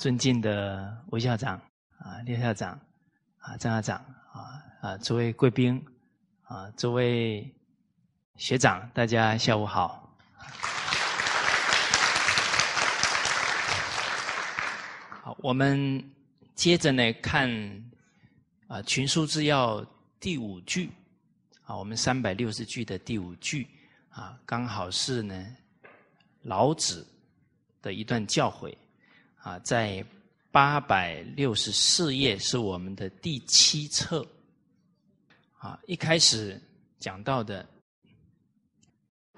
尊敬的吴校长啊，廖校长啊，张校长啊啊，诸位贵宾啊，诸位学长，大家下午好。好，我们接着呢看啊《群书治要》第五句啊，我们三百六十句的第五句啊，刚好是呢老子的一段教诲。啊，在八百六十四页是我们的第七册。啊，一开始讲到的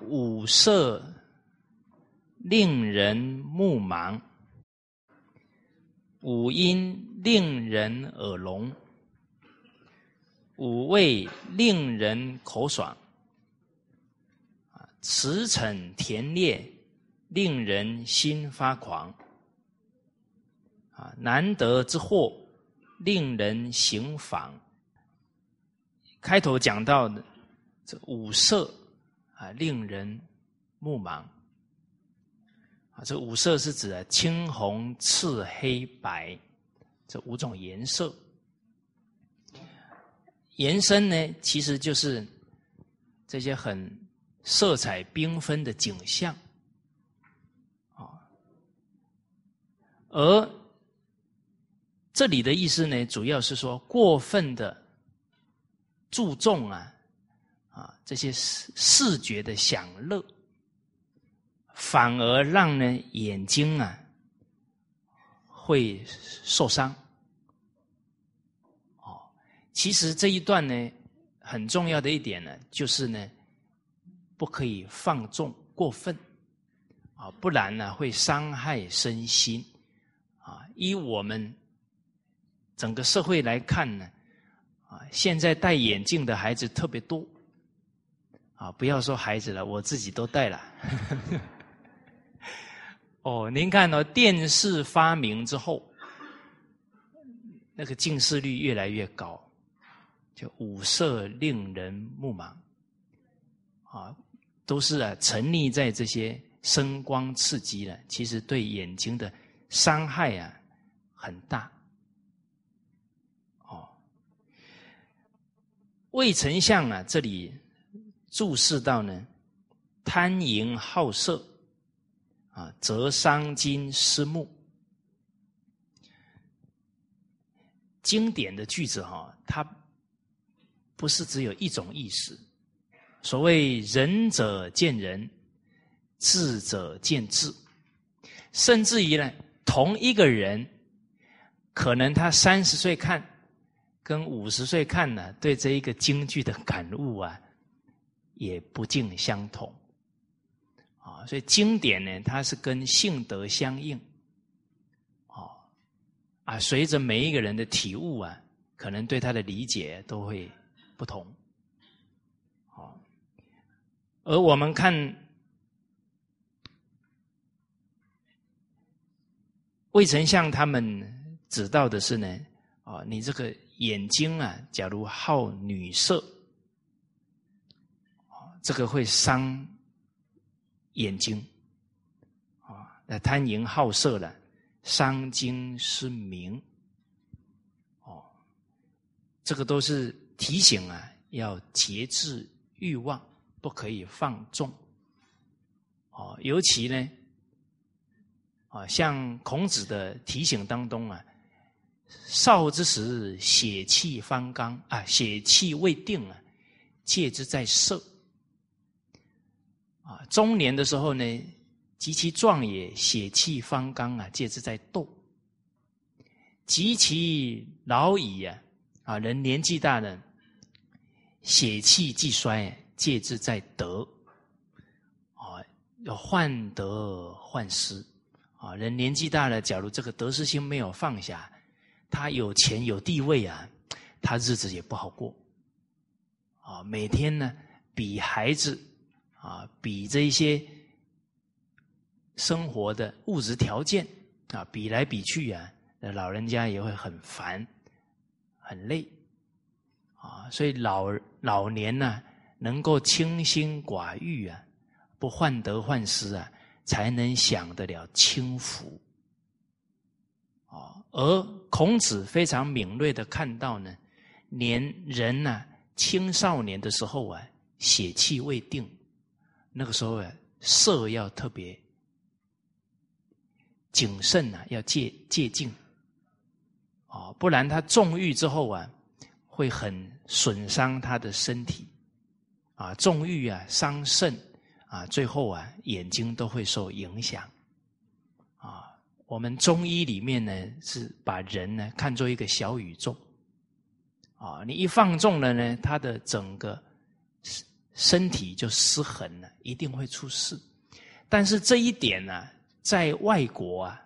五色令人目盲，五音令人耳聋，五味令人口爽，驰骋田猎令人心发狂。啊，难得之货，令人行妨。开头讲到的这五色啊，令人目盲。啊，这五色是指青、红、赤、黑、白这五种颜色。延伸呢，其实就是这些很色彩缤纷的景象。啊，而这里的意思呢，主要是说过分的注重啊啊这些视视觉的享乐，反而让呢眼睛啊会受伤。哦，其实这一段呢很重要的一点呢，就是呢不可以放纵过分啊，不然呢会伤害身心啊。依我们。整个社会来看呢，啊，现在戴眼镜的孩子特别多，啊，不要说孩子了，我自己都戴了。哦，您看哦，电视发明之后，那个近视率越来越高，就五色令人目盲，啊，都是啊沉溺在这些声光刺激了，其实对眼睛的伤害啊很大。魏丞相啊，这里注释到呢，贪淫好色啊，则伤筋失目。经典的句子哈，它不是只有一种意思。所谓仁者见仁，智者见智，甚至于呢，同一个人，可能他三十岁看。跟五十岁看呢，对这一个京剧的感悟啊，也不尽相同啊。所以经典呢，它是跟性德相应，哦啊，随着每一个人的体悟啊，可能对他的理解都会不同。好，而我们看魏丞相他们指到的是呢，啊，你这个。眼睛啊，假如好女色，这个会伤眼睛啊。那贪淫好色了，伤精失明。哦，这个都是提醒啊，要节制欲望，不可以放纵。哦，尤其呢，啊，像孔子的提醒当中啊。少之时，血气方刚啊，血气未定啊，戒之在色。啊，中年的时候呢，及其壮也，血气方刚啊，戒之在斗。及其老矣啊，啊，人年纪大了，血气既衰，戒之在德。啊，要患得患失。啊，人年纪大了，假如这个得失心没有放下。他有钱有地位啊，他日子也不好过，啊，每天呢比孩子啊，比这一些生活的物质条件啊，比来比去啊，老人家也会很烦，很累，啊，所以老老年呢，能够清心寡欲啊，不患得患失啊，才能享得了清福。啊，而孔子非常敏锐的看到呢，年人呢青少年的时候啊，血气未定，那个时候啊，色要特别谨慎呐，要戒戒禁，啊，不然他纵欲之后啊，会很损伤他的身体，啊，纵欲啊伤肾，啊，最后啊眼睛都会受影响。我们中医里面呢，是把人呢看作一个小宇宙，啊，你一放纵了呢，他的整个身身体就失衡了，一定会出事。但是这一点呢，在外国啊，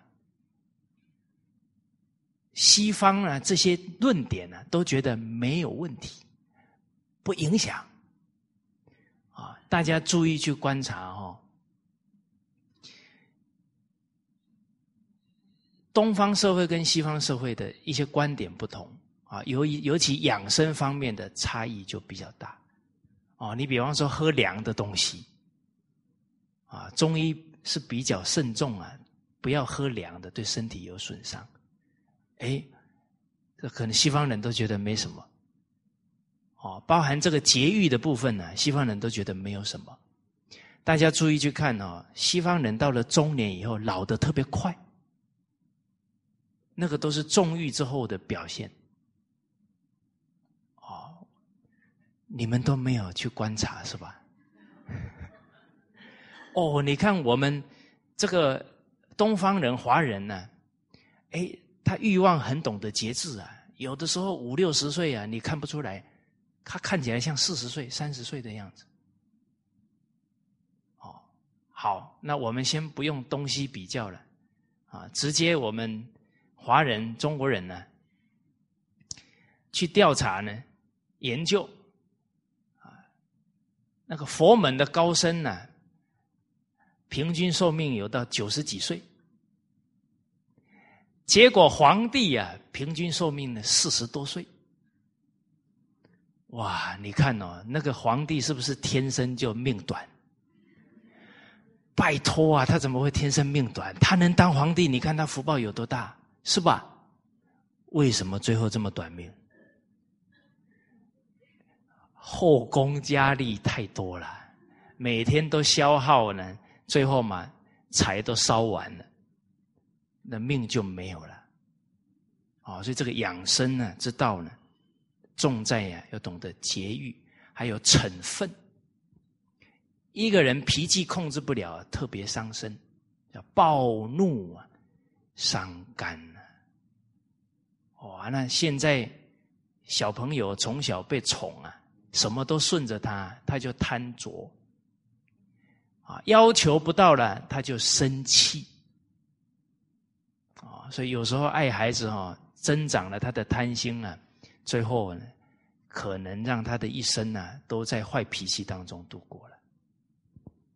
西方啊这些论点呢，都觉得没有问题，不影响。啊，大家注意去观察哦。东方社会跟西方社会的一些观点不同啊，尤尤其养生方面的差异就比较大。哦，你比方说喝凉的东西，啊，中医是比较慎重啊，不要喝凉的，对身体有损伤。哎，这可能西方人都觉得没什么。哦，包含这个节育的部分呢，西方人都觉得没有什么。大家注意去看哦，西方人到了中年以后老的特别快。那个都是纵欲之后的表现，哦，你们都没有去观察是吧？哦，你看我们这个东方人、华人呢，哎，他欲望很懂得节制啊，有的时候五六十岁啊，你看不出来，他看起来像四十岁、三十岁的样子。哦，好，那我们先不用东西比较了，啊，直接我们。华人、中国人呢，去调查呢，研究啊，那个佛门的高僧呢，平均寿命有到九十几岁，结果皇帝啊，平均寿命呢四十多岁。哇，你看哦，那个皇帝是不是天生就命短？拜托啊，他怎么会天生命短？他能当皇帝，你看他福报有多大？是吧？为什么最后这么短命？后宫佳丽太多了，每天都消耗呢，最后嘛，财都烧完了，那命就没有了。啊，所以这个养生呢之道呢，重在呀要懂得节欲，还有惩愤。一个人脾气控制不了，特别伤身，叫暴怒啊，伤肝。哇，那现在小朋友从小被宠啊，什么都顺着他，他就贪着啊，要求不到了他就生气啊，所以有时候爱孩子哈，增长了他的贪心啊，最后呢，可能让他的一生呢都在坏脾气当中度过了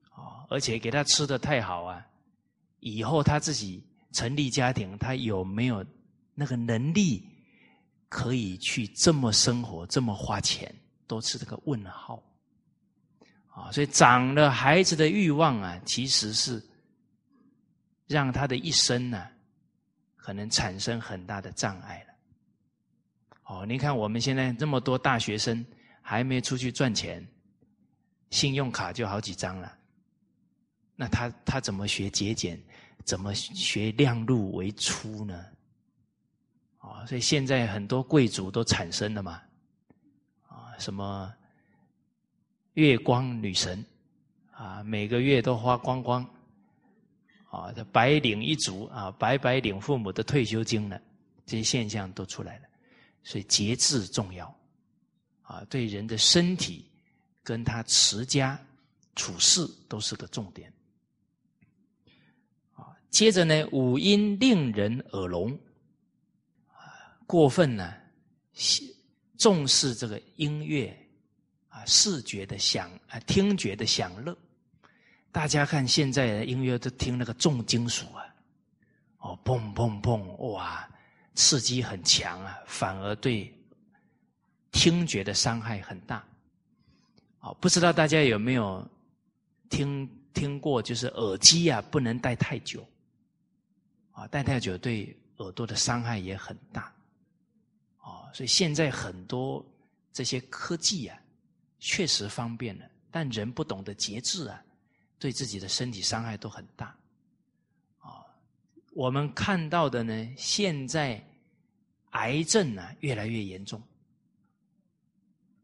啊，而且给他吃的太好啊，以后他自己成立家庭，他有没有？那个能力可以去这么生活，这么花钱，都是这个问号啊！所以长了孩子的欲望啊，其实是让他的一生呢，可能产生很大的障碍了。哦，你看我们现在这么多大学生还没出去赚钱，信用卡就好几张了，那他他怎么学节俭？怎么学量入为出呢？啊，所以现在很多贵族都产生了嘛，啊，什么月光女神啊，每个月都花光光，啊，这白领一族啊，白白领父母的退休金了，这些现象都出来了。所以节制重要，啊，对人的身体跟他持家处事都是个重点。啊，接着呢，五音令人耳聋。过分呢，重视这个音乐啊，视觉的享啊，听觉的享乐。大家看现在的音乐都听那个重金属啊，哦，砰砰砰，哇，刺激很强啊，反而对听觉的伤害很大。哦，不知道大家有没有听听过，就是耳机啊，不能戴太久啊，戴太久对。耳朵的伤害也很大。所以现在很多这些科技啊，确实方便了，但人不懂得节制啊，对自己的身体伤害都很大。啊，我们看到的呢，现在癌症呢越来越严重，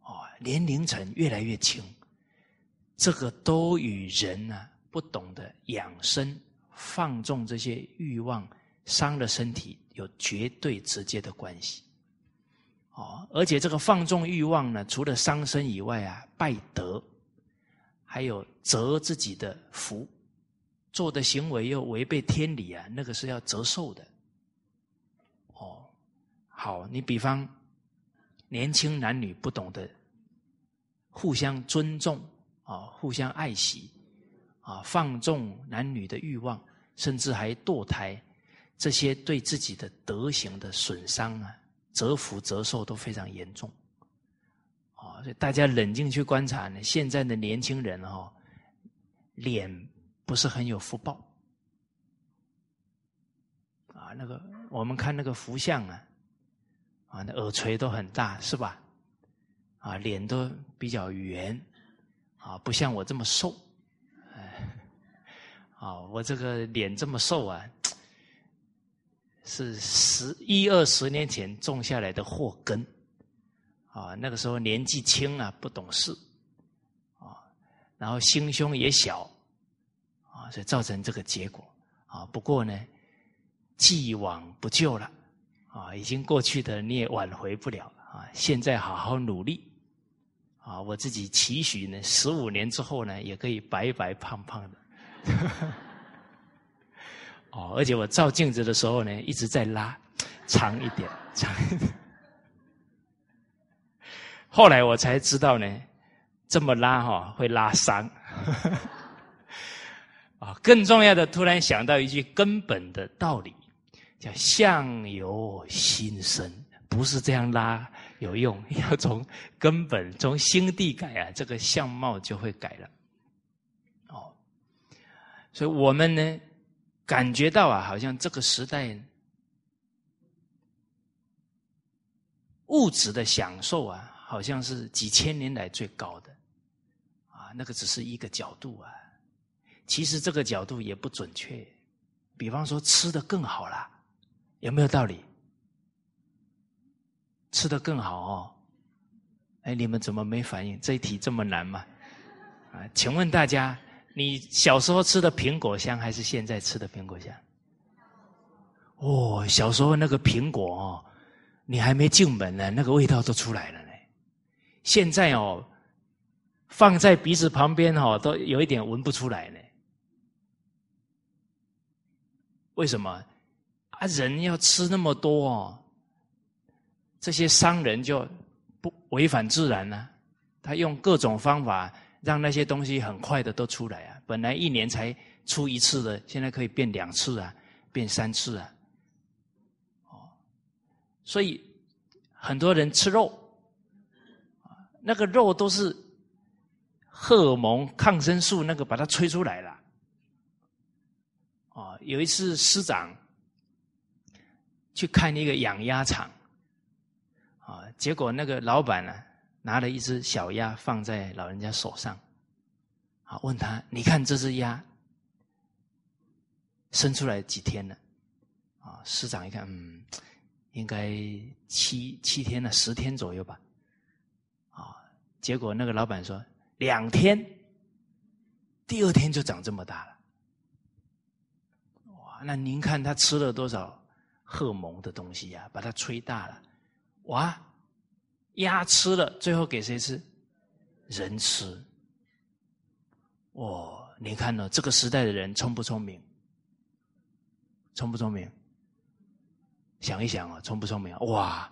哦，年龄层越来越轻，这个都与人呢不懂得养生、放纵这些欲望，伤了身体有绝对直接的关系。哦，而且这个放纵欲望呢，除了伤身以外啊，败德，还有折自己的福，做的行为又违背天理啊，那个是要折寿的。哦，好，你比方年轻男女不懂得互相尊重啊，互相爱惜啊，放纵男女的欲望，甚至还堕胎，这些对自己的德行的损伤啊。折福折寿都非常严重，啊，所以大家冷静去观察呢，现在的年轻人哦，脸不是很有福报，啊，那个我们看那个福相啊，啊，那耳垂都很大是吧？啊，脸都比较圆，啊，不像我这么瘦，哎，啊，我这个脸这么瘦啊。是十一二十年前种下来的祸根，啊，那个时候年纪轻啊，不懂事，啊，然后心胸也小，啊，所以造成这个结果，啊，不过呢，既往不咎了，啊，已经过去的你也挽回不了啊，现在好好努力，啊，我自己期许呢，十五年之后呢，也可以白白胖胖的。哦，而且我照镜子的时候呢，一直在拉长一点，长一点。后来我才知道呢，这么拉哈会拉伤。啊，更重要的，突然想到一句根本的道理，叫相由心生，不是这样拉有用，要从根本从心地改啊，这个相貌就会改了。哦，所以我们呢。感觉到啊，好像这个时代物质的享受啊，好像是几千年来最高的啊。那个只是一个角度啊，其实这个角度也不准确。比方说，吃的更好了，有没有道理？吃的更好哦。哎，你们怎么没反应？这一题这么难吗？啊，请问大家。你小时候吃的苹果香，还是现在吃的苹果香？哦，小时候那个苹果哦，你还没进门呢，那个味道都出来了呢。现在哦，放在鼻子旁边哦，都有一点闻不出来呢。为什么？啊，人要吃那么多哦，这些商人就不违反自然呢？他用各种方法。让那些东西很快的都出来啊！本来一年才出一次的，现在可以变两次啊，变三次啊！哦，所以很多人吃肉，那个肉都是荷尔蒙、抗生素那个把它催出来了。哦，有一次师长去看一个养鸭场，啊，结果那个老板呢？拿了一只小鸭放在老人家手上，啊，问他：“你看这只鸭生出来几天了？”啊，师长一看，嗯，应该七七天了，十天左右吧。啊，结果那个老板说两天，第二天就长这么大了。哇，那您看他吃了多少荷蒙的东西呀？把它吹大了，哇！鸭吃了，最后给谁吃？人吃。哦，你看呢？这个时代的人聪不聪明？聪不聪明？想一想啊，聪不聪明？哇，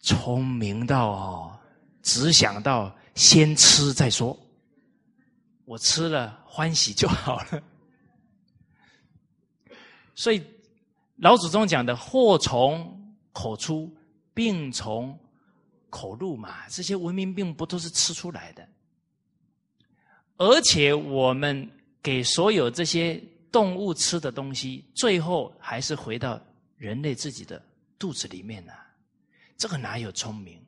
聪明到哦，只想到先吃再说。我吃了欢喜就好了。所以老祖宗讲的“祸从口出，病从”。口入嘛，这些文明病不都是吃出来的？而且我们给所有这些动物吃的东西，最后还是回到人类自己的肚子里面呢，这个哪有聪明？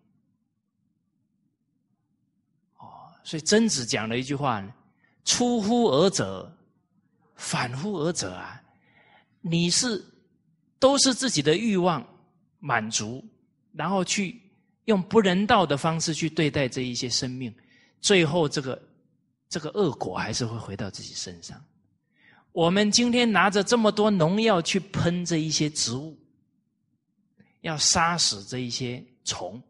哦，所以曾子讲了一句话：“出乎尔者，反乎尔者啊！你是都是自己的欲望满足，然后去用不人道的方式去对待这一些生命，最后这个这个恶果还是会回到自己身上。”我们今天拿着这么多农药去喷这一些植物，要杀死这一些虫，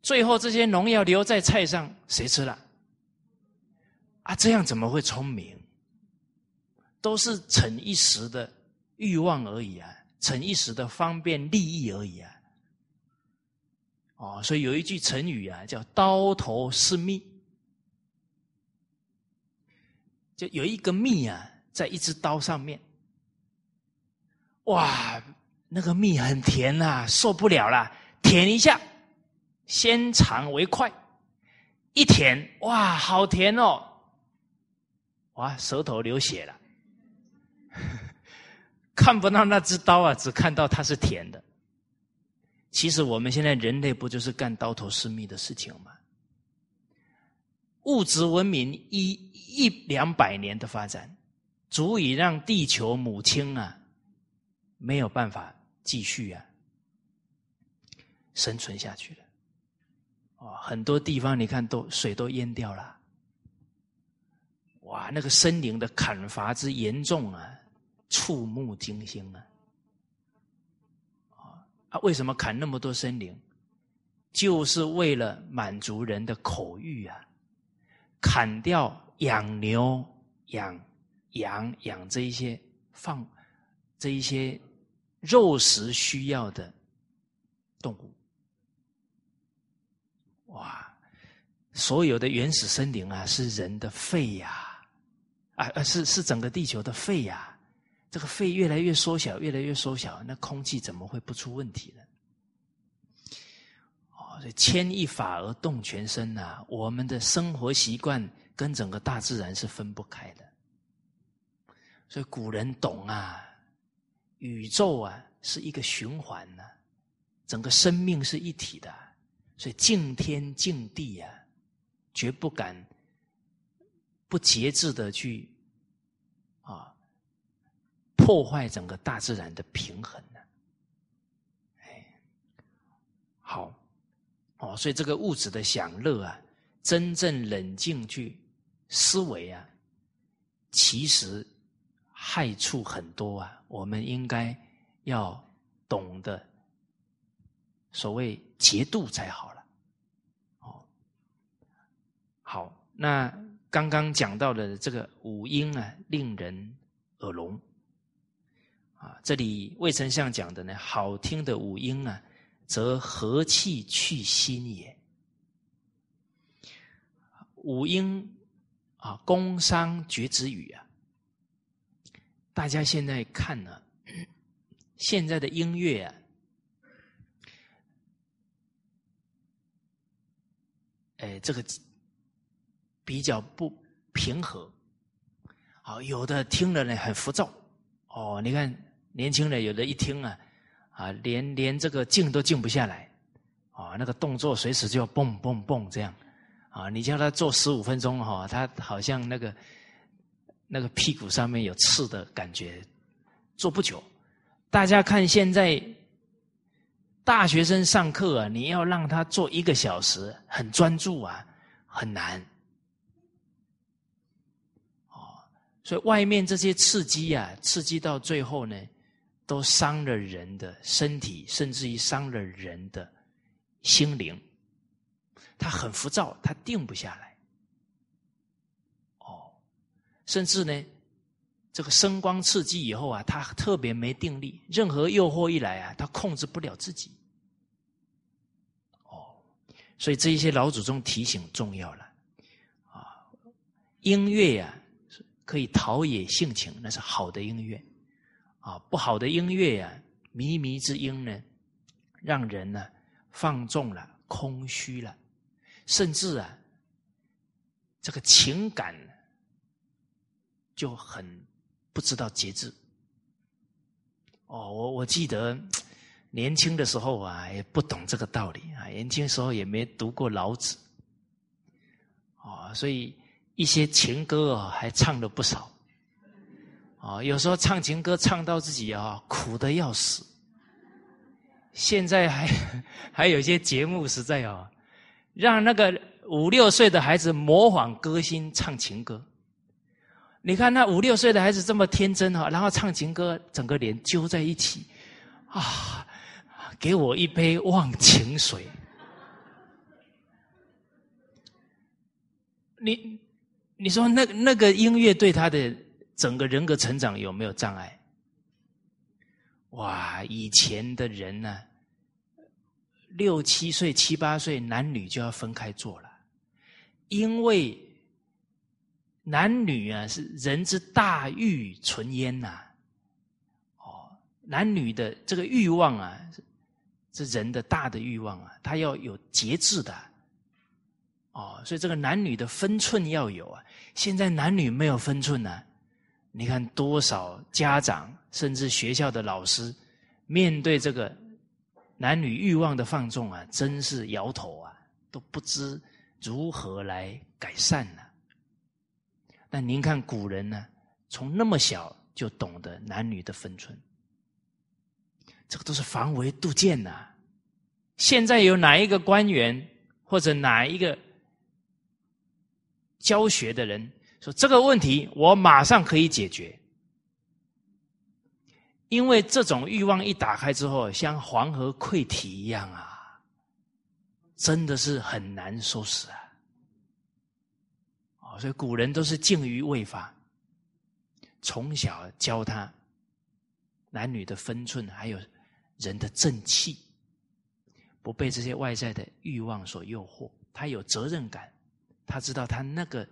最后这些农药留在菜上，谁吃了？啊，这样怎么会聪明？都是逞一时的欲望而已啊，逞一时的方便利益而已啊。哦，所以有一句成语啊，叫“刀头是蜜”。就有一个蜜啊，在一只刀上面，哇，那个蜜很甜呐，受不了了，舔一下，先尝为快，一舔，哇，好甜哦，哇，舌头流血了，看不到那只刀啊，只看到它是甜的。其实我们现在人类不就是干刀头私密的事情吗？物质文明一一两百年的发展，足以让地球母亲啊没有办法继续啊生存下去了。哦，很多地方你看都水都淹掉了。哇，那个森林的砍伐之严重啊，触目惊心啊！为什么砍那么多森林？就是为了满足人的口欲啊！砍掉养牛、养羊、养这一些放这一些肉食需要的动物，哇！所有的原始森林啊，是人的肺呀，啊啊，是是整个地球的肺呀。这个肺越来越缩小，越来越缩小，那空气怎么会不出问题呢？哦牵一发而动全身呐！我们的生活习惯跟整个大自然是分不开的，所以古人懂啊，宇宙啊是一个循环呢，整个生命是一体的，所以敬天敬地啊，绝不敢不节制的去破坏整个大自然的平衡呢。哎，好。哦，所以这个物质的享乐啊，真正冷静去思维啊，其实害处很多啊。我们应该要懂得所谓节度才好了。哦，好，那刚刚讲到的这个五音啊，令人耳聋啊。这里魏丞相讲的呢，好听的五音啊。则和气去心也。五音啊，宫商角徵羽啊，大家现在看呢，现在的音乐啊，哎，这个比较不平和，好，有的听了呢很浮躁，哦，你看年轻人有的一听啊。啊，连连这个静都静不下来，啊，那个动作随时就要蹦蹦蹦这样，啊，你叫他做十五分钟哈，他好像那个那个屁股上面有刺的感觉，做不久。大家看现在大学生上课啊，你要让他做一个小时，很专注啊，很难。哦，所以外面这些刺激啊，刺激到最后呢。都伤了人的身体，甚至于伤了人的心灵。他很浮躁，他定不下来。哦，甚至呢，这个声光刺激以后啊，他特别没定力。任何诱惑一来啊，他控制不了自己。哦，所以这一些老祖宗提醒重要了。啊，音乐呀，可以陶冶性情，那是好的音乐。啊，不好的音乐呀，靡靡之音呢，让人呢放纵了、空虚了，甚至啊，这个情感就很不知道节制。哦，我我记得年轻的时候啊，也不懂这个道理啊，年轻时候也没读过老子，哦，所以一些情歌啊，还唱了不少。啊，有时候唱情歌唱到自己啊，苦的要死。现在还 还有一些节目实在哦，让那个五六岁的孩子模仿歌星唱情歌。你看那五六岁的孩子这么天真哈，然后唱情歌，整个脸揪在一起，啊，给我一杯忘情水。你你说那那个音乐对他的整个人格成长有没有障碍？哇，以前的人呢，六七岁、七八岁，男女就要分开做了，因为男女啊是人之大欲存焉呐。哦，男女的这个欲望啊，是人的大的欲望啊，他要有节制的。哦，所以这个男女的分寸要有啊。现在男女没有分寸呢。你看多少家长，甚至学校的老师，面对这个男女欲望的放纵啊，真是摇头啊，都不知如何来改善呢。那您看古人呢，从那么小就懂得男女的分寸，这个都是防微杜渐呐。现在有哪一个官员或者哪一个教学的人？说这个问题，我马上可以解决，因为这种欲望一打开之后，像黄河溃堤一样啊，真的是很难收拾啊！哦，所以古人都是敬于未法，从小教他男女的分寸，还有人的正气，不被这些外在的欲望所诱惑，他有责任感，他知道他那个。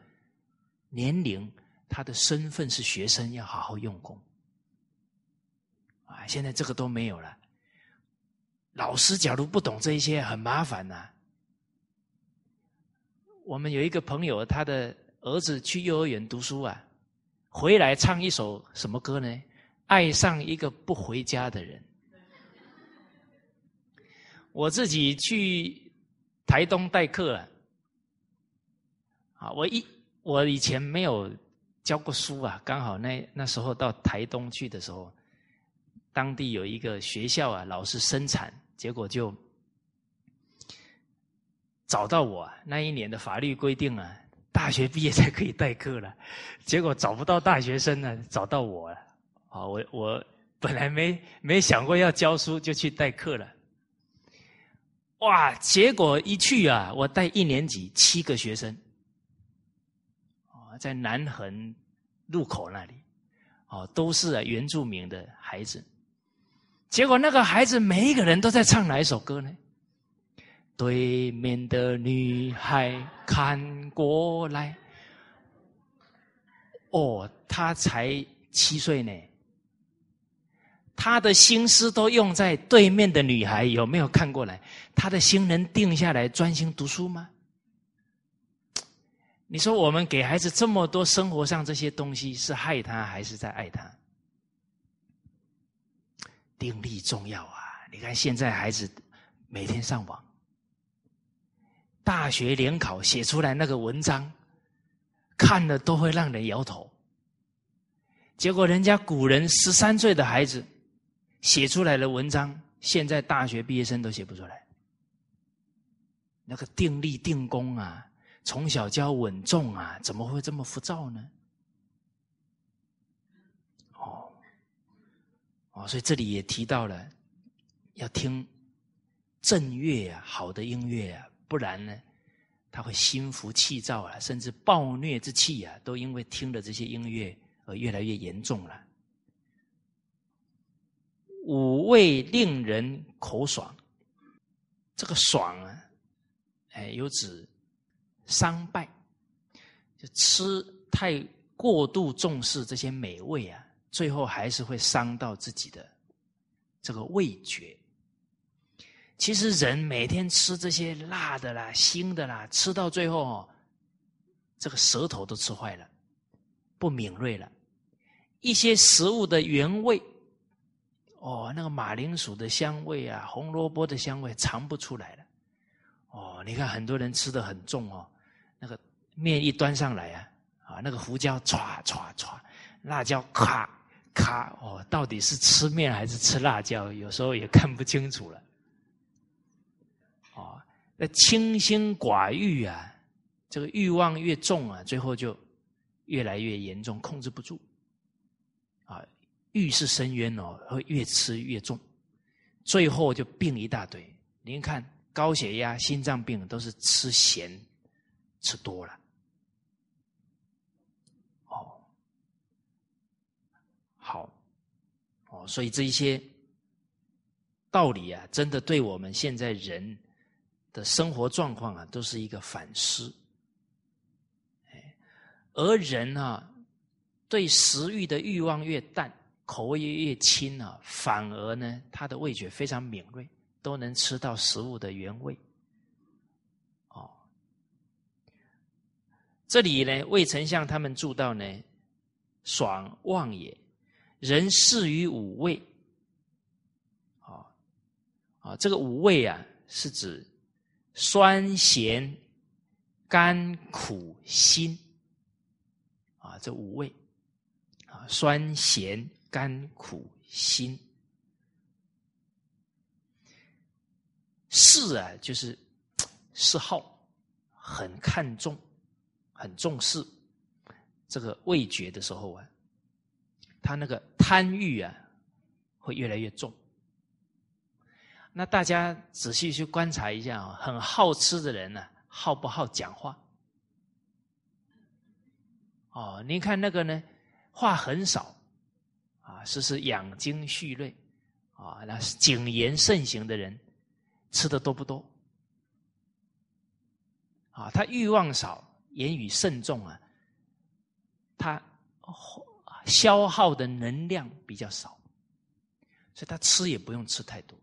年龄，他的身份是学生，要好好用功。啊，现在这个都没有了。老师假如不懂这一些，很麻烦呐。我们有一个朋友，他的儿子去幼儿园读书啊，回来唱一首什么歌呢？爱上一个不回家的人。我自己去台东代课了，啊，我一。我以前没有教过书啊，刚好那那时候到台东去的时候，当地有一个学校啊，老师生产，结果就找到我。那一年的法律规定啊，大学毕业才可以代课了，结果找不到大学生呢，找到我了。啊，我我本来没没想过要教书，就去代课了。哇，结果一去啊，我带一年级七个学生。在南横路口那里，哦，都是原住民的孩子。结果那个孩子每一个人都在唱哪一首歌呢？对面的女孩看过来，哦，他才七岁呢，他的心思都用在对面的女孩有没有看过来？他的心能定下来专心读书吗？你说我们给孩子这么多生活上这些东西，是害他还是在爱他？定力重要啊！你看现在孩子每天上网，大学联考写出来那个文章，看了都会让人摇头。结果人家古人十三岁的孩子写出来的文章，现在大学毕业生都写不出来。那个定力定功啊！从小教稳重啊，怎么会这么浮躁呢？哦，哦，所以这里也提到了，要听正乐啊，好的音乐啊，不然呢，他会心浮气躁啊，甚至暴虐之气啊，都因为听了这些音乐而越来越严重了。五味令人口爽，这个爽啊，哎，有指。伤败，就吃太过度重视这些美味啊，最后还是会伤到自己的这个味觉。其实人每天吃这些辣的啦、腥的啦，吃到最后哦，这个舌头都吃坏了，不敏锐了。一些食物的原味，哦，那个马铃薯的香味啊，红萝卜的香味尝不出来了。哦，你看很多人吃的很重哦，那个面一端上来啊，啊，那个胡椒唰唰唰，辣椒咔咔，哦，到底是吃面还是吃辣椒？有时候也看不清楚了。哦，那清心寡欲啊，这个欲望越重啊，最后就越来越严重，控制不住。啊，欲是深渊哦，会越吃越重，最后就病一大堆。您看。高血压、心脏病都是吃咸吃多了，哦，好，哦，所以这一些道理啊，真的对我们现在人的生活状况啊，都是一个反思。而人啊，对食欲的欲望越淡，口味越越轻啊，反而呢，他的味觉非常敏锐。都能吃到食物的原味，这里呢，魏丞相他们住到呢，爽旺也，人适于五味，啊啊，这个五味啊，是指酸咸甘苦辛，啊，这五味，啊，酸咸甘苦辛。嗜啊，就是嗜好，很看重，很重视这个味觉的时候啊，他那个贪欲啊，会越来越重。那大家仔细去观察一下啊，很好吃的人呢，好不好讲话？哦，您看那个呢，话很少啊，是是养精蓄锐啊，那是谨言慎行的人。吃的多不多？啊，他欲望少，言语慎重啊，他消耗的能量比较少，所以他吃也不用吃太多。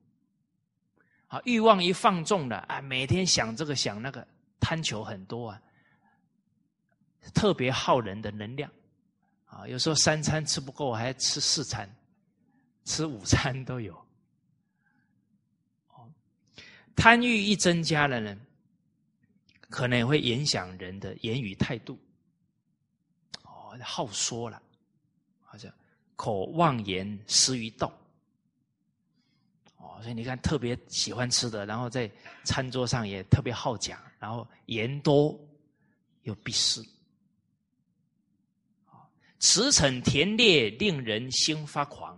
啊，欲望一放纵了啊，每天想这个想那个，贪求很多啊，特别耗人的能量啊，有时候三餐吃不够，还吃四餐，吃午餐都有。哦贪欲一增加了呢，可能也会影响人的言语态度。哦，好说了，好像口妄言失于道。哦，所以你看，特别喜欢吃的，然后在餐桌上也特别好讲，然后言多又必失。驰骋田猎，令人心发狂。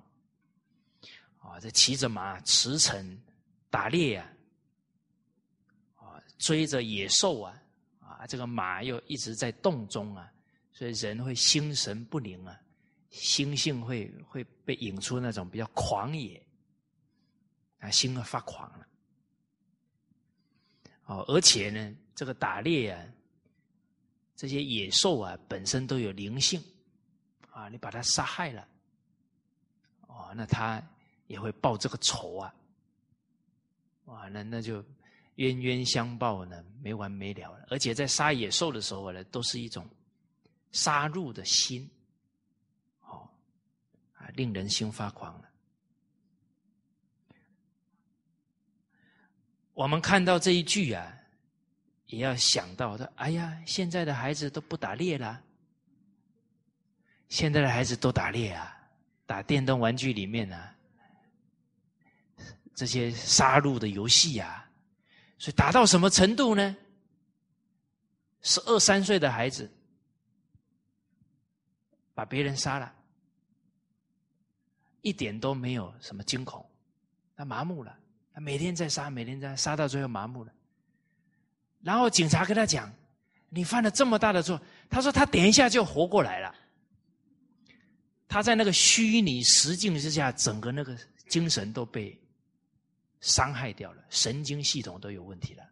啊，这骑着马驰骋打猎啊。追着野兽啊，啊，这个马又一直在洞中啊，所以人会心神不宁啊，心性会会被引出那种比较狂野，啊，心啊发狂了。哦，而且呢，这个打猎啊，这些野兽啊，本身都有灵性，啊，你把它杀害了，哦，那他也会报这个仇啊，哇，那那就。冤冤相报呢，没完没了了。而且在杀野兽的时候呢，都是一种杀戮的心，哦，啊，令人心发狂了。我们看到这一句啊，也要想到说：哎呀，现在的孩子都不打猎了，现在的孩子都打猎啊，打电动玩具里面呢，这些杀戮的游戏呀。所以打到什么程度呢？十二三岁的孩子把别人杀了，一点都没有什么惊恐，他麻木了，他每天在杀，每天在杀，到最后麻木了。然后警察跟他讲：“你犯了这么大的错。”他说：“他等一下就活过来了。”他在那个虚拟实境之下，整个那个精神都被。伤害掉了，神经系统都有问题了。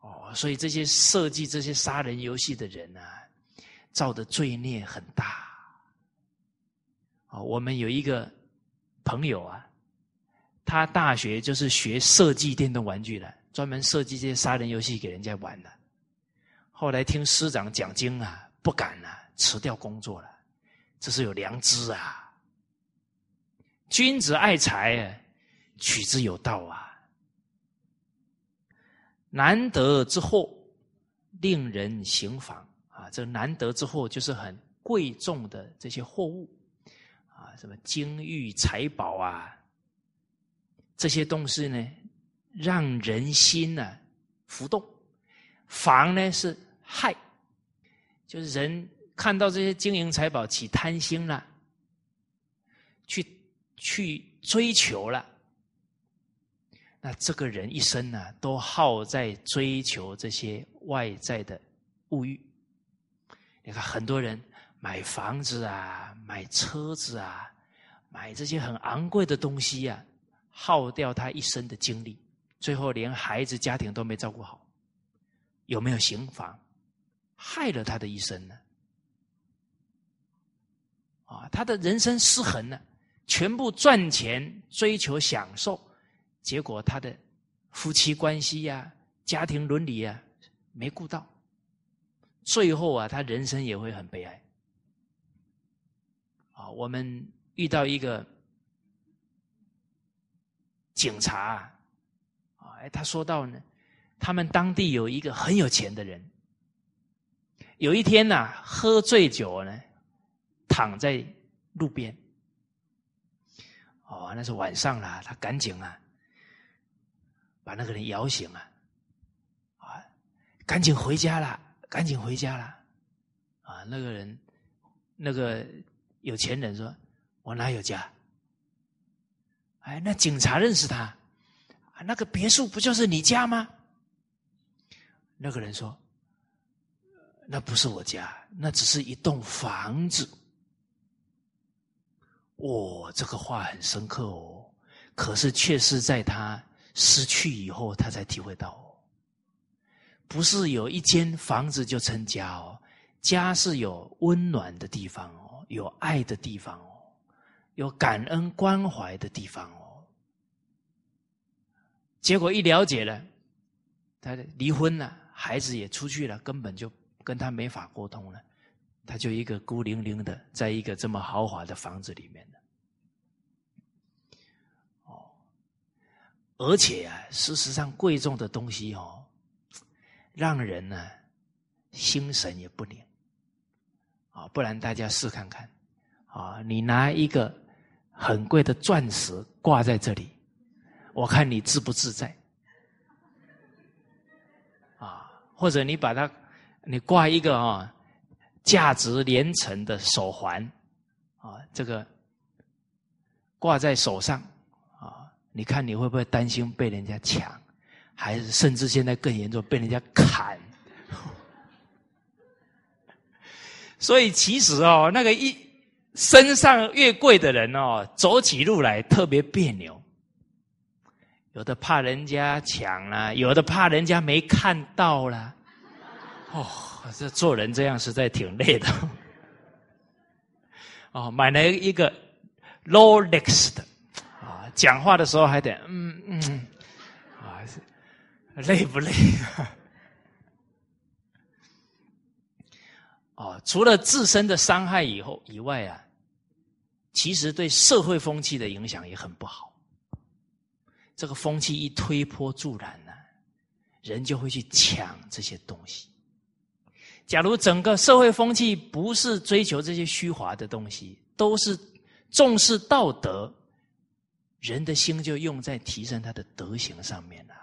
哦，所以这些设计这些杀人游戏的人呢，造的罪孽很大。哦，我们有一个朋友啊，他大学就是学设计电动玩具的，专门设计这些杀人游戏给人家玩的。后来听师长讲经啊，不敢了，辞掉工作了。这是有良知啊。君子爱财，取之有道啊。难得之货，令人行妨啊！这难得之货就是很贵重的这些货物啊，什么金玉财宝啊，这些东西呢，让人心呢浮动。防呢是害，就是人看到这些金银财宝起贪心了，去去追求了。那这个人一生呢，都耗在追求这些外在的物欲。你看，很多人买房子啊，买车子啊，买这些很昂贵的东西呀，耗掉他一生的精力，最后连孩子家庭都没照顾好。有没有刑罚，害了他的一生呢？啊，他的人生失衡了，全部赚钱追求享受。结果他的夫妻关系呀、家庭伦理呀没顾到，最后啊，他人生也会很悲哀。啊，我们遇到一个警察啊，哎，他说到呢，他们当地有一个很有钱的人，有一天呐，喝醉酒呢，躺在路边。哦，那是晚上了，他赶紧啊。把那个人摇醒了，啊，赶紧回家了，赶紧回家了，啊，那个人，那个有钱人说：“我哪有家？”哎，那警察认识他，啊那个别墅不就是你家吗？那个人说：“那不是我家，那只是一栋房子。”哦，这个话很深刻哦，可是却是在他。失去以后，他才体会到，不是有一间房子就成家哦，家是有温暖的地方哦，有爱的地方哦，有感恩关怀的地方哦。结果一了解了，他离婚了，孩子也出去了，根本就跟他没法沟通了，他就一个孤零零的，在一个这么豪华的房子里面而且啊，事实上，贵重的东西哦，让人呢心神也不宁啊。不然大家试看看啊，你拿一个很贵的钻石挂在这里，我看你自不自在啊？或者你把它，你挂一个啊，价值连城的手环啊，这个挂在手上。你看你会不会担心被人家抢，还是甚至现在更严重被人家砍？所以其实哦，那个一身上越贵的人哦，走起路来特别别扭。有的怕人家抢了，有的怕人家没看到了。哦，这做人这样实在挺累的。哦，买了一个 Rolex 的。讲话的时候还得嗯嗯，啊，累不累啊？哦，除了自身的伤害以后以外啊，其实对社会风气的影响也很不好。这个风气一推波助澜呢，人就会去抢这些东西。假如整个社会风气不是追求这些虚华的东西，都是重视道德。人的心就用在提升他的德行上面了。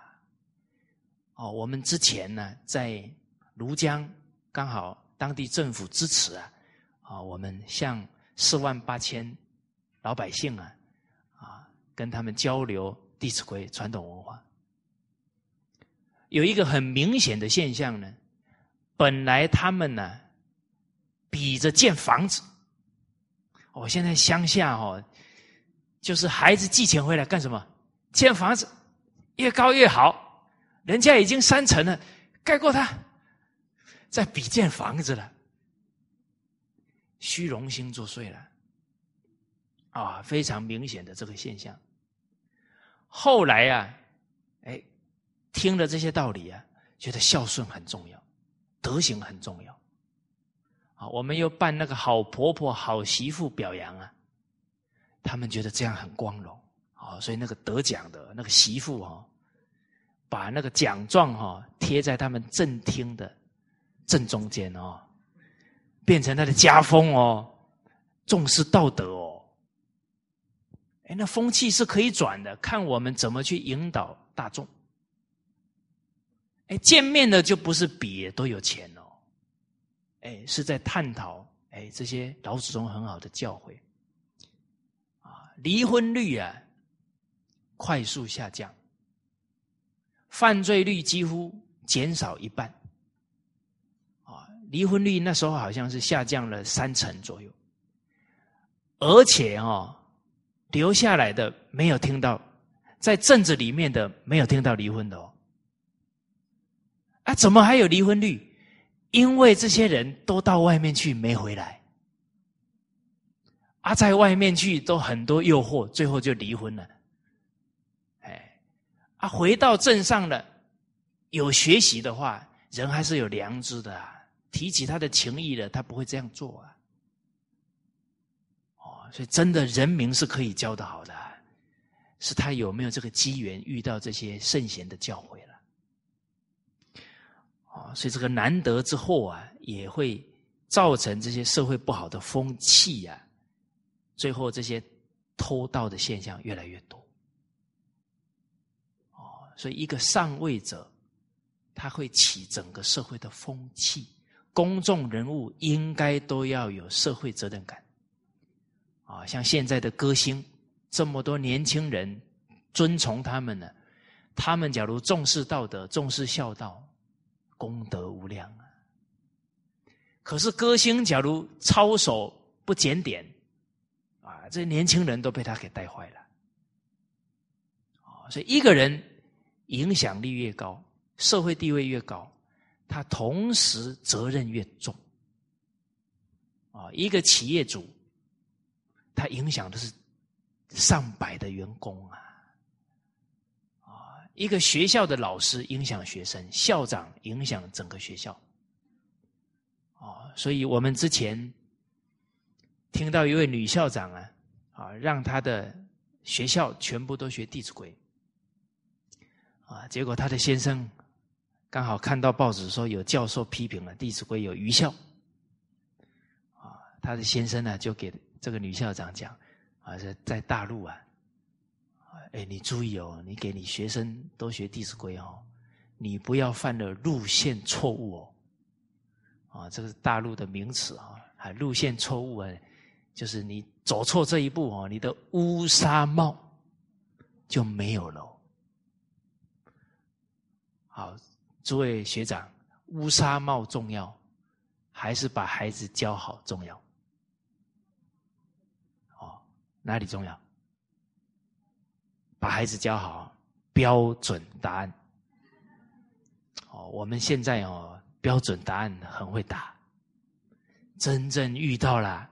哦，我们之前呢，在庐江刚好当地政府支持啊，啊，我们向四万八千老百姓啊，啊，跟他们交流《弟子规》传统文化。有一个很明显的现象呢，本来他们呢，比着建房子。哦，现在乡下哦。就是孩子寄钱回来干什么？建房子，越高越好。人家已经三层了，盖过他，在比建房子了。虚荣心作祟了，啊，非常明显的这个现象。后来呀，哎，听了这些道理啊，觉得孝顺很重要，德行很重要。啊，我们又办那个好婆婆、好媳妇表扬啊。他们觉得这样很光荣啊，所以那个得奖的那个媳妇哈，把那个奖状哈贴在他们正厅的正中间哦，变成他的家风哦，重视道德哦。哎，那风气是可以转的，看我们怎么去引导大众。哎，见面的就不是比都有钱哦，哎，是在探讨哎这些老祖宗很好的教诲，离婚率啊快速下降，犯罪率几乎减少一半，啊，离婚率那时候好像是下降了三成左右，而且哦，留下来的没有听到，在镇子里面的没有听到离婚的哦。啊，怎么还有离婚率？因为这些人都到外面去没回来，啊，在外面去都很多诱惑，最后就离婚了。哎，啊，回到镇上了，有学习的话，人还是有良知的啊。提起他的情谊了，他不会这样做啊。哦，所以真的人民是可以教的好的，是他有没有这个机缘遇到这些圣贤的教诲了。哦，所以这个难得之后啊，也会造成这些社会不好的风气啊，最后这些偷盗的现象越来越多。哦，所以一个上位者，他会起整个社会的风气，公众人物应该都要有社会责任感。啊，像现在的歌星，这么多年轻人遵从他们呢，他们假如重视道德，重视孝道。功德无量啊！可是歌星假如操守不检点，这年轻人都被他给带坏了。所以一个人影响力越高，社会地位越高，他同时责任越重。啊，一个企业主，他影响的是上百的员工啊。一个学校的老师影响学生，校长影响整个学校。哦，所以我们之前听到一位女校长啊，啊，让他的学校全部都学《弟子规》，啊，结果他的先生刚好看到报纸说有教授批评了《弟子规》有愚孝，啊，他的先生呢就给这个女校长讲，啊，在在大陆啊。哎，你注意哦，你给你学生都学《弟子规》哦，你不要犯了路线错误哦。啊，这个是大陆的名词啊，还路线错误啊，就是你走错这一步哦，你的乌纱帽就没有了。好，诸位学长，乌纱帽重要，还是把孩子教好重要？哦，哪里重要？把孩子教好，标准答案。哦，我们现在哦，标准答案很会答。真正遇到了，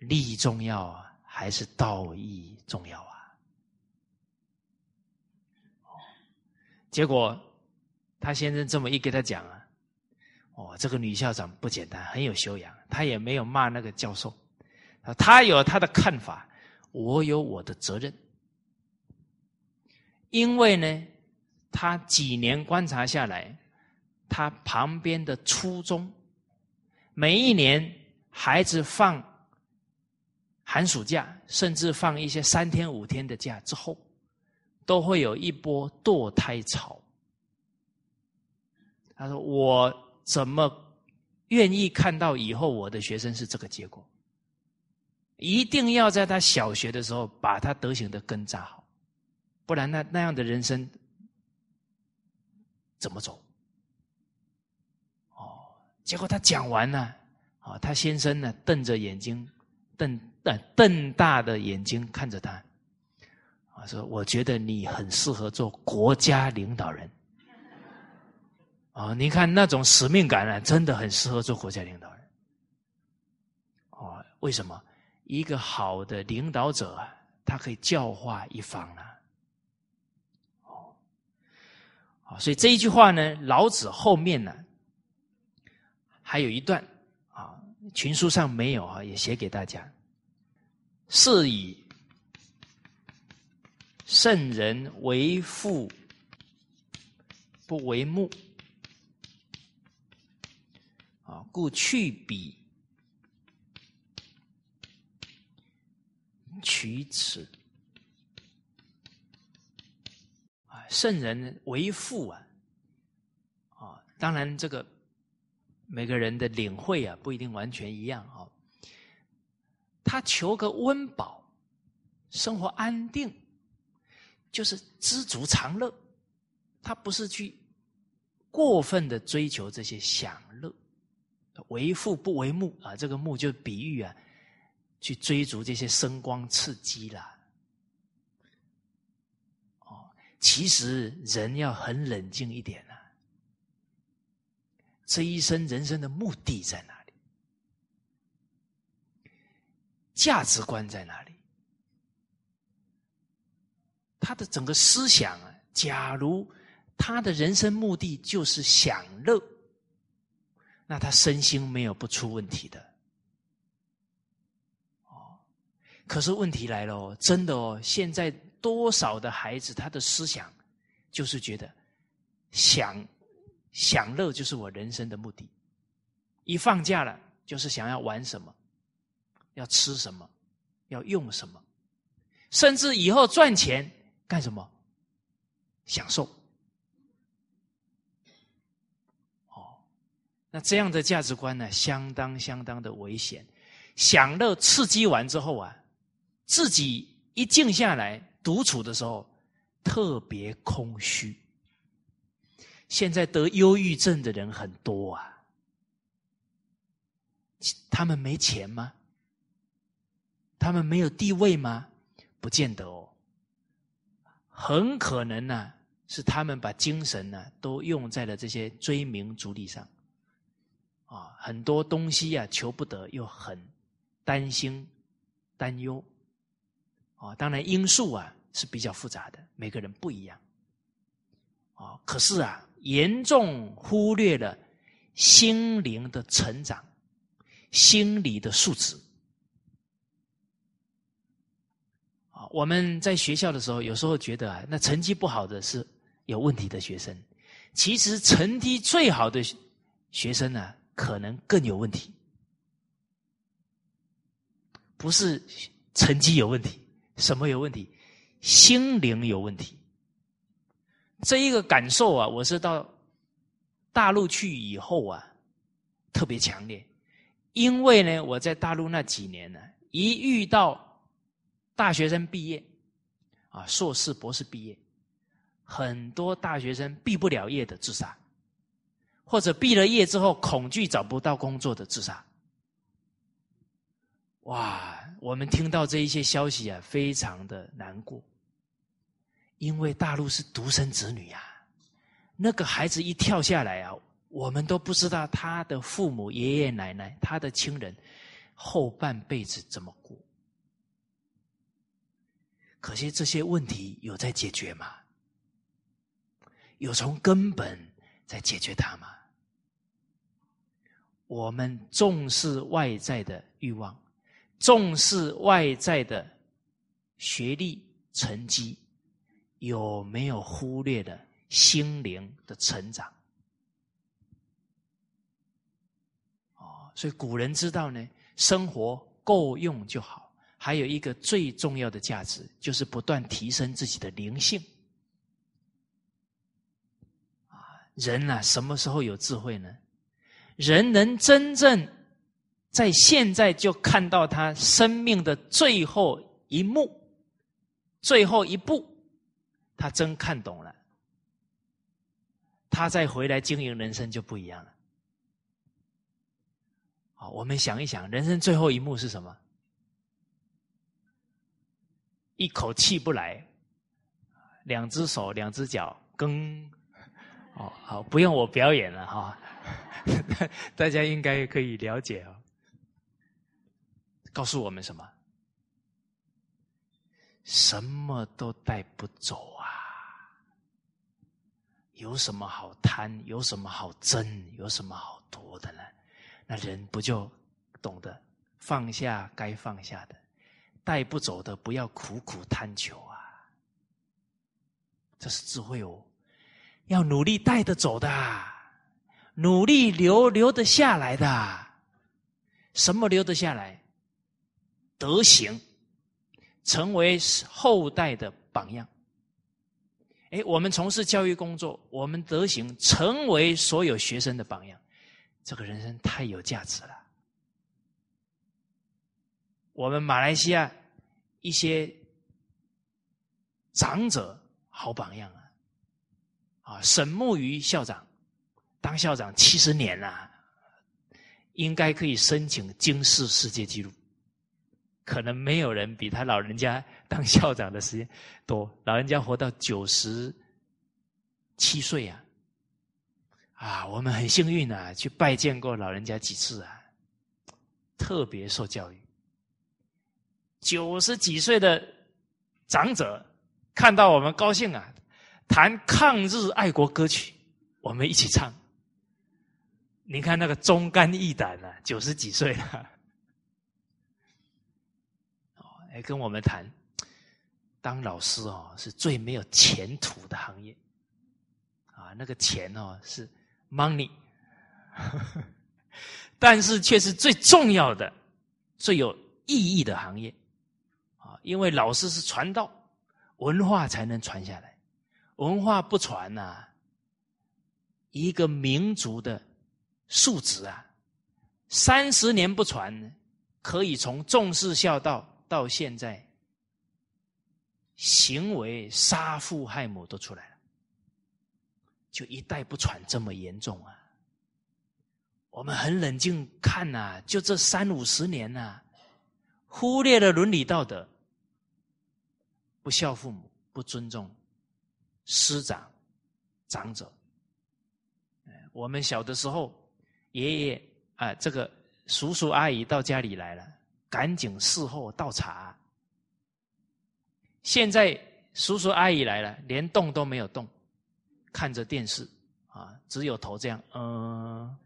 利重要还是道义重要啊？结果他先生这么一跟他讲啊，哦，这个女校长不简单，很有修养，他也没有骂那个教授，啊，他有他的看法，我有我的责任。因为呢，他几年观察下来，他旁边的初中，每一年孩子放寒暑假，甚至放一些三天五天的假之后，都会有一波堕胎潮。他说：“我怎么愿意看到以后我的学生是这个结果？一定要在他小学的时候把他德行的根扎好。”不然，那那样的人生怎么走？哦，结果他讲完了，啊，他先生呢，瞪着眼睛，瞪瞪大的眼睛看着他，啊，说：“我觉得你很适合做国家领导人。”啊，你看那种使命感啊，真的很适合做国家领导人。哦，为什么？一个好的领导者啊，他可以教化一方啊。啊，所以这一句话呢，老子后面呢还有一段啊，群书上没有啊，也写给大家。是以圣人为父不为目啊，故去彼取此啊，圣人为父啊啊，当然这个每个人的领会啊不一定完全一样啊。他求个温饱，生活安定，就是知足常乐。他不是去过分的追求这些享乐，为父不为目啊。这个目就比喻啊，去追逐这些声光刺激啦。哦，其实人要很冷静一点啊。这一生人生的目的在哪？价值观在哪里？他的整个思想啊，假如他的人生目的就是享乐，那他身心没有不出问题的。哦，可是问题来了哦，真的哦，现在多少的孩子，他的思想就是觉得享享乐就是我人生的目的，一放假了就是想要玩什么。要吃什么，要用什么，甚至以后赚钱干什么？享受。哦，那这样的价值观呢，相当相当的危险。享乐刺激完之后啊，自己一静下来独处的时候，特别空虚。现在得忧郁症的人很多啊，他们没钱吗？他们没有地位吗？不见得哦，很可能呢，是他们把精神呢都用在了这些追名逐利上，啊，很多东西呀求不得，又很担心、担忧，啊，当然因素啊是比较复杂的，每个人不一样，啊，可是啊，严重忽略了心灵的成长、心理的素质。我们在学校的时候，有时候觉得啊，那成绩不好的是有问题的学生。其实成绩最好的学生呢，可能更有问题。不是成绩有问题，什么有问题？心灵有问题。这一个感受啊，我是到大陆去以后啊，特别强烈。因为呢，我在大陆那几年呢，一遇到。大学生毕业，啊，硕士、博士毕业，很多大学生毕不了业的自杀，或者毕了业之后恐惧找不到工作的自杀。哇，我们听到这一些消息啊，非常的难过，因为大陆是独生子女呀，那个孩子一跳下来啊，我们都不知道他的父母、爷爷奶奶、他的亲人后半辈子怎么过。可惜这些问题有在解决吗？有从根本在解决它吗？我们重视外在的欲望，重视外在的学历成绩，有没有忽略了心灵的成长？哦，所以古人知道呢，生活够用就好。还有一个最重要的价值，就是不断提升自己的灵性。啊，人啊，什么时候有智慧呢？人能真正在现在就看到他生命的最后一幕、最后一步，他真看懂了，他再回来经营人生就不一样了。好，我们想一想，人生最后一幕是什么？一口气不来，两只手、两只脚，更哦，好，不用我表演了哈，大家应该可以了解哦。告诉我们什么？什么都带不走啊！有什么好贪？有什么好争？有什么好夺的呢？那人不就懂得放下该放下的？带不走的，不要苦苦贪求啊！这是智慧哦，要努力带得走的，努力留留得下来的。什么留得下来？德行，成为后代的榜样。哎，我们从事教育工作，我们德行成为所有学生的榜样，这个人生太有价值了。我们马来西亚一些长者好榜样啊！啊，沈木鱼校长当校长七十年了，应该可以申请京世世界纪录。可能没有人比他老人家当校长的时间多，老人家活到九十七岁啊！啊，我们很幸运啊，去拜见过老人家几次啊，特别受教育。九十几岁的长者看到我们高兴啊，弹抗日爱国歌曲，我们一起唱。你看那个忠肝义胆啊，九十几岁了，哦，来跟我们谈，当老师哦是最没有前途的行业，啊，那个钱哦是 money，但是却是最重要的、最有意义的行业。因为老师是传道，文化才能传下来。文化不传呐，一个民族的素质啊，三十年不传，可以从重视孝道到现在，行为杀父害母都出来了，就一代不传这么严重啊！我们很冷静看呐，就这三五十年呐，忽略了伦理道德。不孝父母，不尊重师长、长者。我们小的时候，爷爷啊，这个叔叔阿姨到家里来了，赶紧伺候倒茶。现在叔叔阿姨来了，连动都没有动，看着电视啊，只有头这样，嗯，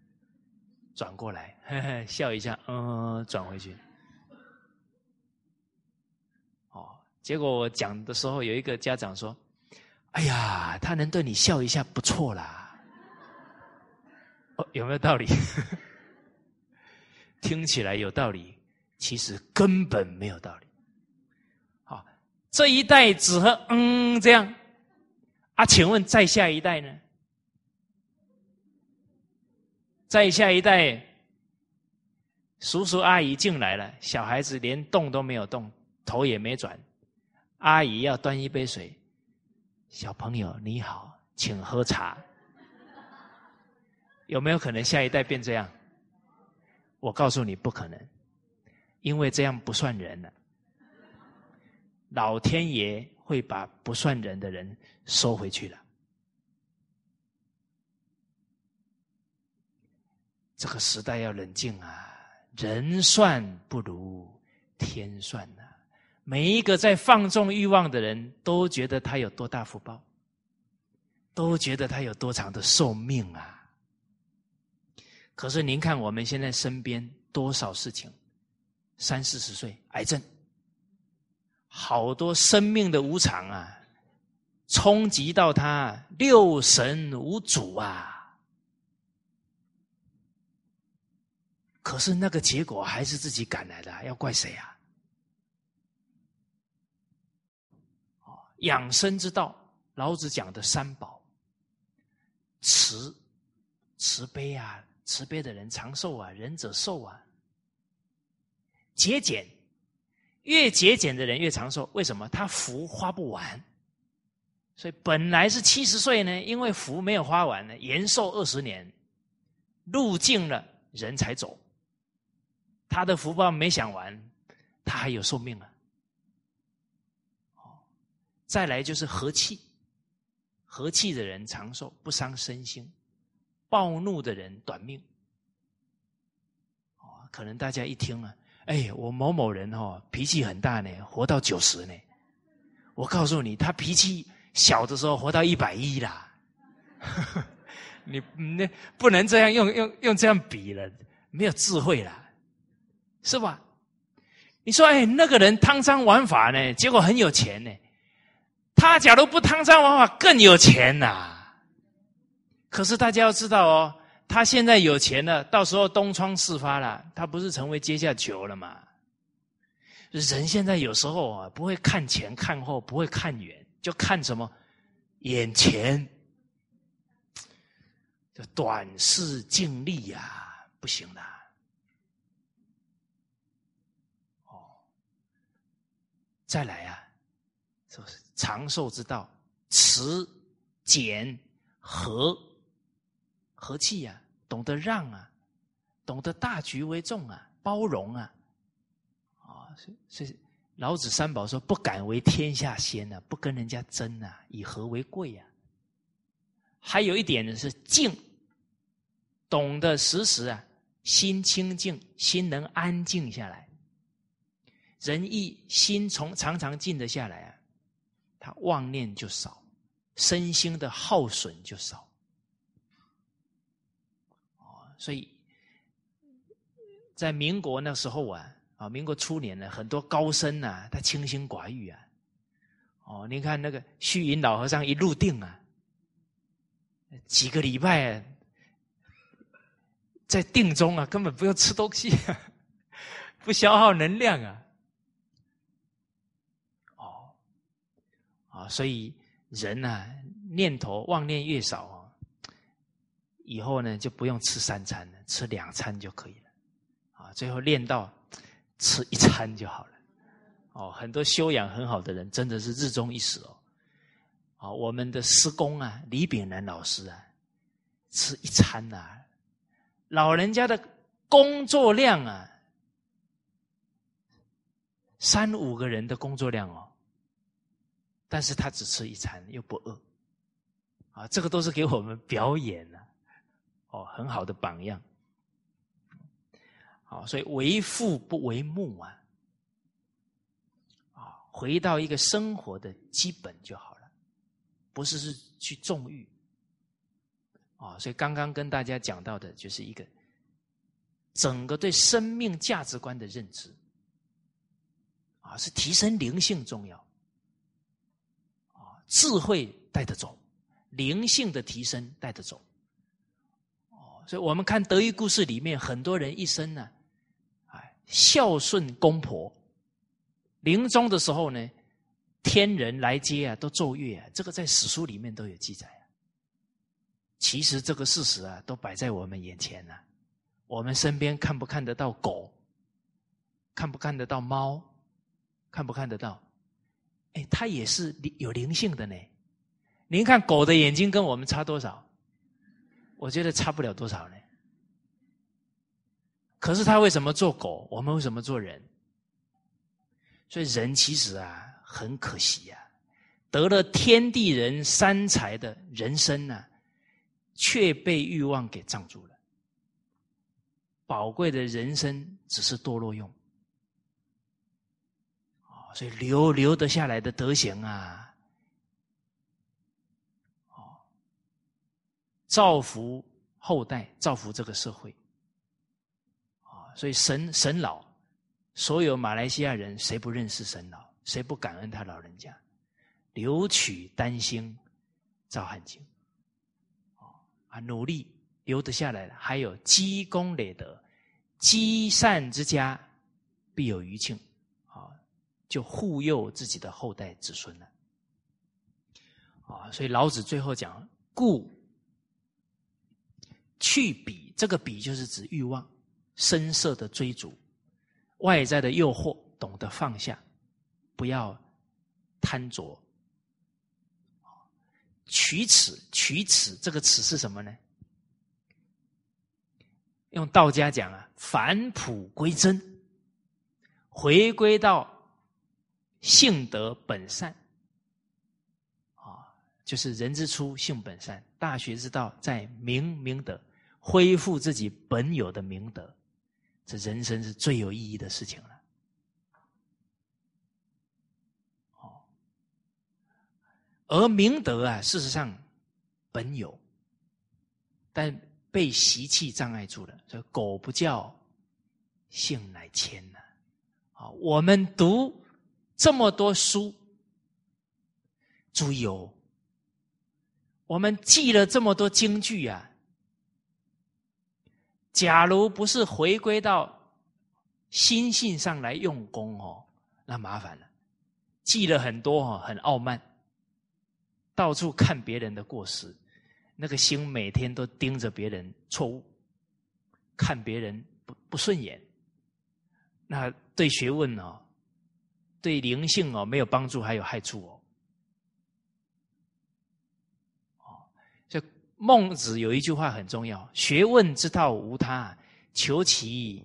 转过来，嘿嘿，笑一下，嗯，转回去。结果我讲的时候，有一个家长说：“哎呀，他能对你笑一下，不错啦。”哦，有没有道理？听起来有道理，其实根本没有道理。好，这一代只和嗯这样啊？请问再下一代呢？再下一代，叔叔阿姨进来了，小孩子连动都没有动，头也没转。阿姨要端一杯水，小朋友你好，请喝茶。有没有可能下一代变这样？我告诉你不可能，因为这样不算人了。老天爷会把不算人的人收回去了。这个时代要冷静啊！人算不如天算呐。每一个在放纵欲望的人都觉得他有多大福报，都觉得他有多长的寿命啊！可是您看我们现在身边多少事情，三四十岁癌症，好多生命的无常啊，冲击到他六神无主啊！可是那个结果还是自己赶来的，要怪谁啊？养生之道，老子讲的三宝：慈、慈悲啊，慈悲的人长寿啊，仁者寿啊；节俭，越节俭的人越长寿。为什么？他福花不完，所以本来是七十岁呢，因为福没有花完呢，延寿二十年，路尽了人才走，他的福报没享完，他还有寿命啊。再来就是和气，和气的人长寿，不伤身心；暴怒的人短命。哦，可能大家一听啊，哎，我某某人哦，脾气很大呢，活到九十呢。我告诉你，他脾气小的时候活到一百一啦。你那不能这样用用用这样比了，没有智慧啦，是吧？你说，哎，那个人贪赃枉法呢，结果很有钱呢。他假如不贪赃枉法，更有钱呐。可是大家要知道哦，他现在有钱了，到时候东窗事发了，他不是成为阶下囚了吗？人现在有时候啊，不会看前看后，不会看远，就看什么眼前，就短视尽力呀，不行的。哦，再来啊，就是长寿之道，慈、俭、和。和气呀，懂得让啊，懂得大局为重啊，包容啊，啊，所以老子三宝说不敢为天下先啊，不跟人家争啊，以和为贵啊。还有一点呢是静，懂得时时啊，心清静，心能安静下来。人一心从常常静得下来啊，他妄念就少，身心的耗损就少。哦所以，在民国那时候啊，啊，民国初年呢，很多高僧啊，他清心寡欲啊。哦，你看那个虚云老和尚一入定啊，几个礼拜在定中啊，根本不用吃东西，不消耗能量啊。啊，所以人呐，念头妄念越少。以后呢，就不用吃三餐了，吃两餐就可以了，啊，最后练到吃一餐就好了，哦，很多修养很好的人，真的是日中一食哦，啊，我们的师公啊，李炳南老师啊，吃一餐呐，老人家的工作量啊，三五个人的工作量哦，但是他只吃一餐又不饿，啊，这个都是给我们表演的。哦，很好的榜样。好，所以为父不为目啊，啊，回到一个生活的基本就好了，不是是去纵欲。啊，所以刚刚跟大家讲到的就是一个整个对生命价值观的认知，啊，是提升灵性重要，智慧带得走，灵性的提升带得走。哦所以我们看德育故事里面，很多人一生呢，哎，孝顺公婆，临终的时候呢，天人来接啊，都奏乐啊，这个在史书里面都有记载。其实这个事实啊，都摆在我们眼前呢。我们身边看不看得到狗？看不看得到猫？看不看得到？哎，它也是有灵性的呢。您看狗的眼睛跟我们差多少？我觉得差不了多少呢。可是他为什么做狗？我们为什么做人？所以人其实啊，很可惜呀，得了天地人三才的人生呢，却被欲望给障住了。宝贵的人生只是堕落用，所以留留得下来的德行啊。哦造福后代，造福这个社会，啊！所以神神老，所有马来西亚人谁不认识神老？谁不感恩他老人家？留取丹心照汗青，啊！努力留得下来的，还有积功累德，积善之家必有余庆，就护佑自己的后代子孙了，啊！所以老子最后讲，故。去比，这个比就是指欲望、声色的追逐、外在的诱惑，懂得放下，不要贪着。取此，取此，这个此是什么呢？用道家讲啊，返璞归真，回归到性德本善。啊，就是人之初，性本善。大学之道，在明明德。恢复自己本有的明德，这人生是最有意义的事情了。哦，而明德啊，事实上本有，但被习气障碍住了。所以狗不叫，性乃迁呐。啊，我们读这么多书，注意哦，我们记了这么多京剧啊，假如不是回归到心性上来用功哦，那麻烦了，记了很多哦，很傲慢，到处看别人的过失，那个心每天都盯着别人错误，看别人不不顺眼。那对学问哦，对灵性哦没有帮助，还有害处哦。哦，这孟子有一句话很重要：“学问之道无他，求其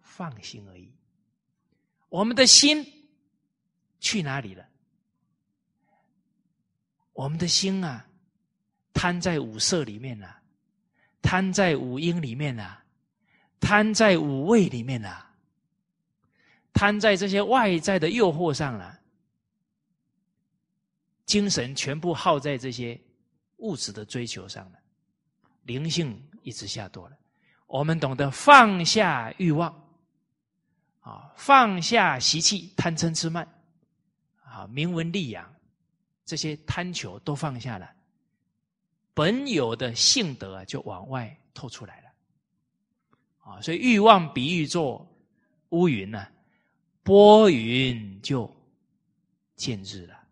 放心而已。”我们的心去哪里了？我们的心啊，贪在五色里面了，贪在五音里面了，贪在五味里面了。贪在这些外在的诱惑上了，精神全部耗在这些物质的追求上了，灵性一直下堕了。我们懂得放下欲望，啊，放下习气、贪嗔痴慢，啊，名闻利养。这些贪求都放下了，本有的性德就往外透出来了，啊，所以欲望比喻作乌云呢。拨云就见日了，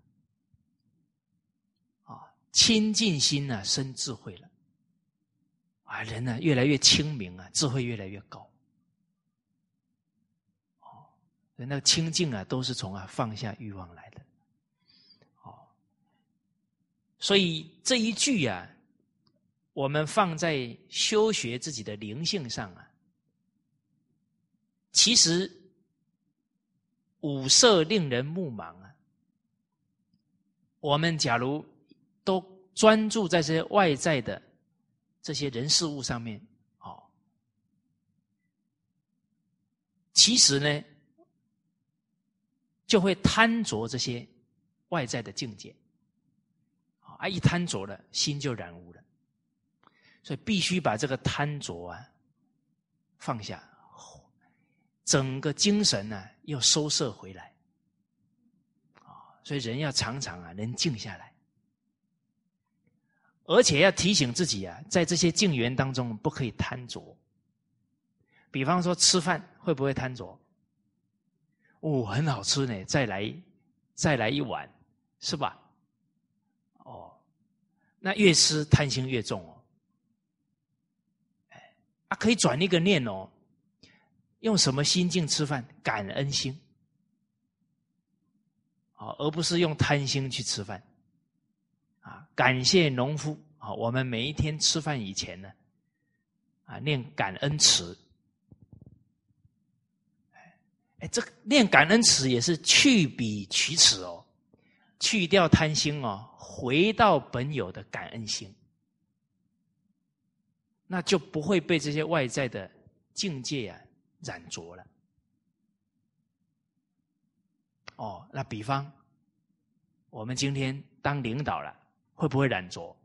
啊，清净心呢，生智慧了，啊，人呢越来越清明啊，智慧越来越高，哦，那个清净啊，都是从啊放下欲望来的，哦，所以这一句啊，我们放在修学自己的灵性上啊，其实。五色令人目盲啊！我们假如都专注在这些外在的这些人事物上面，哦，其实呢，就会贪着这些外在的境界，啊，一贪着了，心就染污了，所以必须把这个贪着啊放下。整个精神呢，又收摄回来，啊，所以人要常常啊，能静下来，而且要提醒自己啊，在这些静缘当中不可以贪着。比方说吃饭会不会贪着？哦，很好吃呢，再来再来一碗，是吧？哦，那越吃贪心越重哦。哎，啊，可以转一个念哦。用什么心境吃饭？感恩心，啊，而不是用贪心去吃饭，啊，感谢农夫啊！我们每一天吃饭以前呢，啊，念感恩词，哎，这个念感恩词也是去彼取此哦，去掉贪心哦，回到本有的感恩心，那就不会被这些外在的境界啊。染着了，哦，那比方，我们今天当领导了，会不会染着？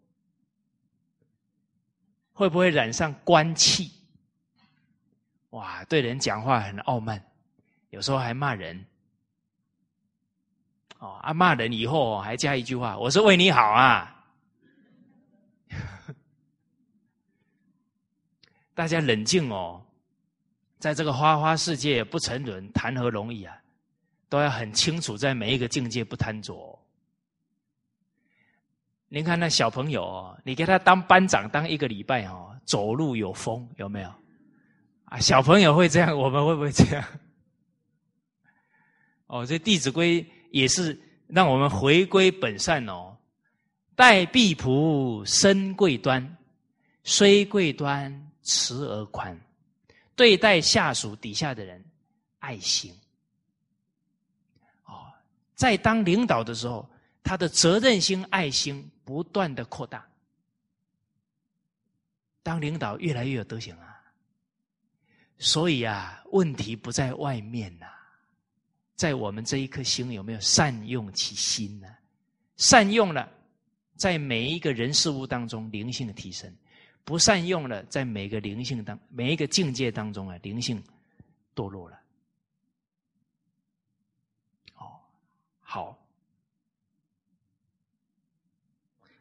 会不会染上官气？哇，对人讲话很傲慢，有时候还骂人。哦，啊，骂人以后还加一句话：“我是为你好啊。”大家冷静哦。在这个花花世界不沉沦，谈何容易啊！都要很清楚，在每一个境界不贪着。您看那小朋友，你给他当班长当一个礼拜哦，走路有风，有没有？啊，小朋友会这样，我们会不会这样？哦，这《弟子规》也是让我们回归本善哦。待婢仆，身贵端，虽贵端，慈而宽。对待下属底下的人，爱心。哦，在当领导的时候，他的责任心、爱心不断的扩大。当领导越来越有德行啊，所以啊，问题不在外面呐，在我们这一颗心有没有善用其心呢？善用了，在每一个人事物当中灵性的提升。不善用了，在每个灵性当每一个境界当中啊，灵性堕落了。哦，好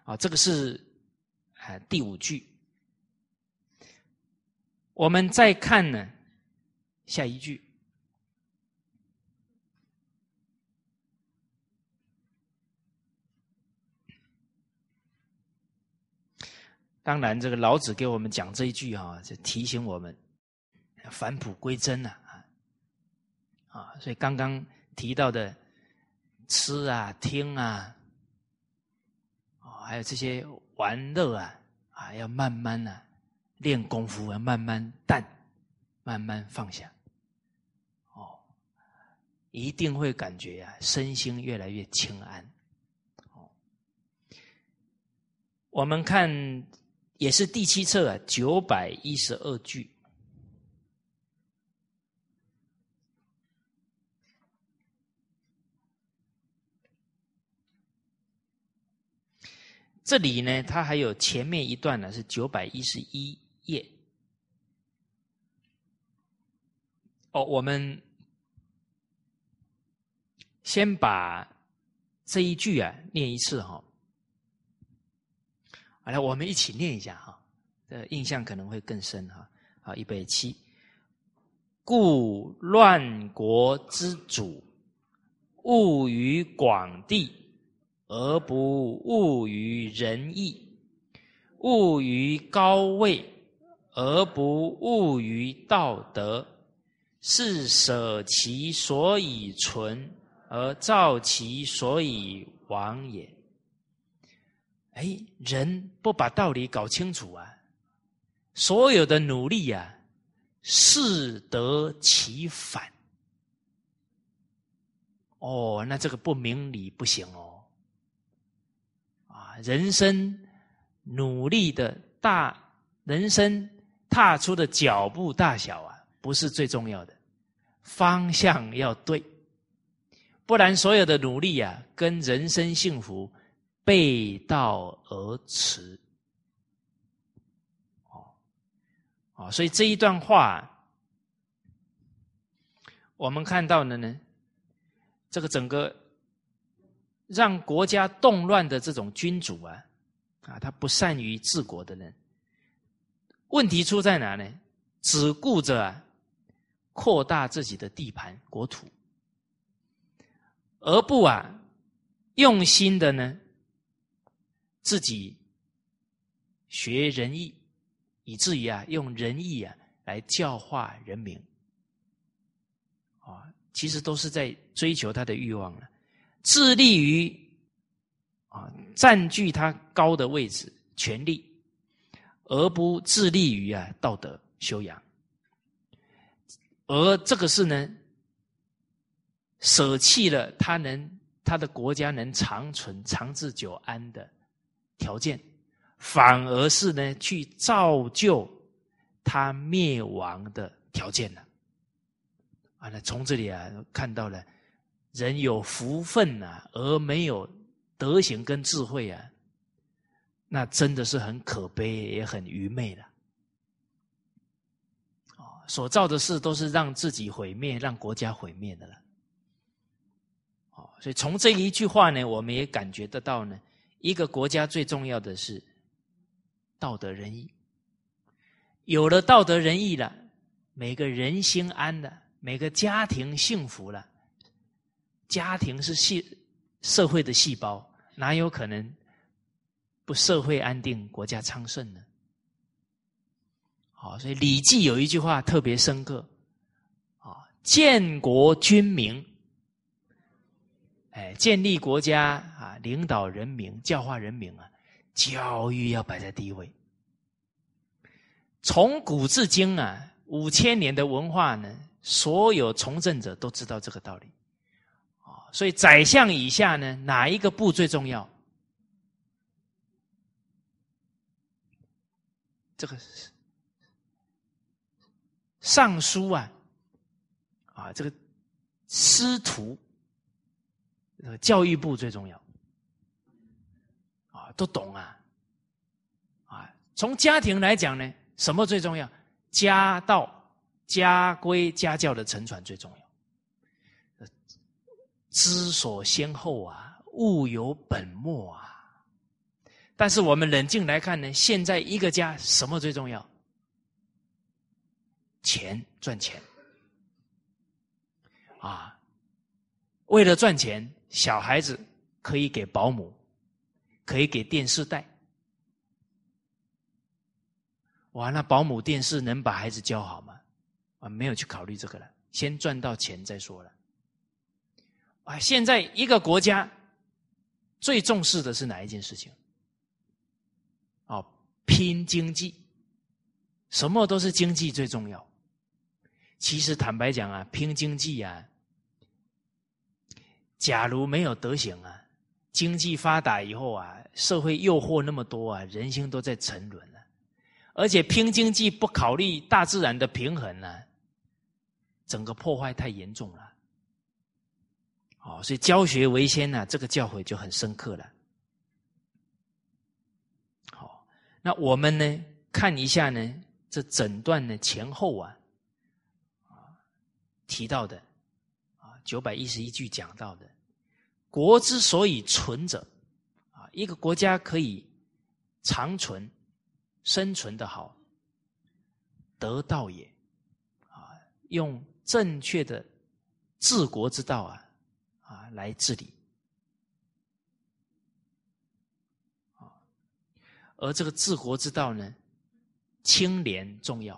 啊，这个是啊第五句。我们再看呢下一句。当然，这个老子给我们讲这一句啊，就提醒我们返璞归真呐啊啊！所以刚刚提到的吃啊、听啊。还有这些玩乐啊，啊，要慢慢呢练功夫，要慢慢淡，慢慢放下，哦，一定会感觉啊，身心越来越清安。哦，我们看也是第七册啊，九百一十二句。这里呢，它还有前面一段呢，是九百一十一页。哦，我们先把这一句啊念一次哈。好了，我们一起念一下哈，这印象可能会更深哈。好，预备起。故乱国之主，务于广地。而不务于仁义，务于高位，而不务于道德，是舍其所以存，而造其所以亡也。哎，人不把道理搞清楚啊，所有的努力呀，适得其反。哦，那这个不明理不行哦。啊人生努力的大，人生踏出的脚步大小啊，不是最重要的，方向要对，不然所有的努力啊，跟人生幸福背道而驰。哦，哦，所以这一段话，我们看到的呢，这个整个。让国家动乱的这种君主啊，啊，他不善于治国的人，问题出在哪呢？只顾着扩大自己的地盘、国土，而不啊用心的呢自己学仁义，以至于啊用仁义啊来教化人民，啊，其实都是在追求他的欲望了。致力于啊占据他高的位置、权力，而不致力于啊道德修养。而这个是呢，舍弃了他能他的国家能长存、长治久安的条件，反而是呢去造就他灭亡的条件了。啊，那从这里啊看到了。人有福分呐，而没有德行跟智慧啊，那真的是很可悲，也很愚昧的。哦，所造的事都是让自己毁灭，让国家毁灭的了。哦，所以从这一句话呢，我们也感觉得到呢，一个国家最重要的是道德仁义。有了道德仁义了，每个人心安了，每个家庭幸福了。家庭是细社会的细胞，哪有可能不社会安定、国家昌盛呢？好，所以《礼记》有一句话特别深刻，啊，建国君民，哎，建立国家啊，领导人民、教化人民啊，教育要摆在第一位。从古至今啊，五千年的文化呢，所有从政者都知道这个道理啊。所以，宰相以下呢，哪一个部最重要？这个尚书啊，啊，这个师徒，教育部最重要，啊，都懂啊，啊，从家庭来讲呢，什么最重要？家道、家规、家教的承传最重要。知所先后啊，物有本末啊。但是我们冷静来看呢，现在一个家什么最重要？钱赚钱啊！为了赚钱，小孩子可以给保姆，可以给电视带。哇，那保姆电视能把孩子教好吗？啊，没有去考虑这个了，先赚到钱再说了。啊，现在一个国家最重视的是哪一件事情？哦，拼经济，什么都是经济最重要。其实坦白讲啊，拼经济啊，假如没有德行啊，经济发达以后啊，社会诱惑那么多啊，人心都在沉沦了。而且拼经济不考虑大自然的平衡呢，整个破坏太严重了。哦，所以教学为先呢，这个教诲就很深刻了。好，那我们呢，看一下呢，这整段的前后啊，啊提到的啊九百一十一句讲到的，国之所以存者，啊一个国家可以长存。生存的好，得道也，啊，用正确的治国之道啊，啊来治理，啊，而这个治国之道呢，清廉重要，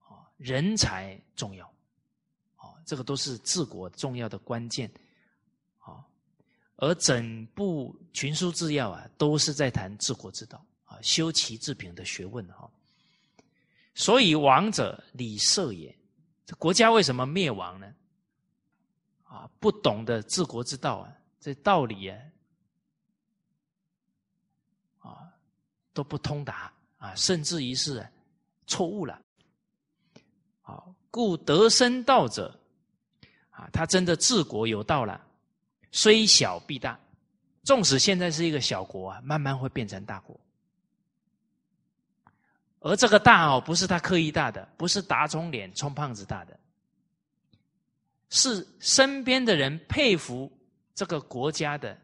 啊，人才重要，啊，这个都是治国重要的关键，而整部群书治要啊，都是在谈治国之道啊。修齐治平的学问哈，所以王者礼社也。这国家为什么灭亡呢？啊，不懂得治国之道啊，这道理啊，啊都不通达啊，甚至于是错误了。好，故得生道者啊，他真的治国有道了，虽小必大。纵使现在是一个小国啊，慢慢会变成大国。而这个大哦，不是他刻意大的，不是打肿脸充胖子大的，是身边的人佩服这个国家的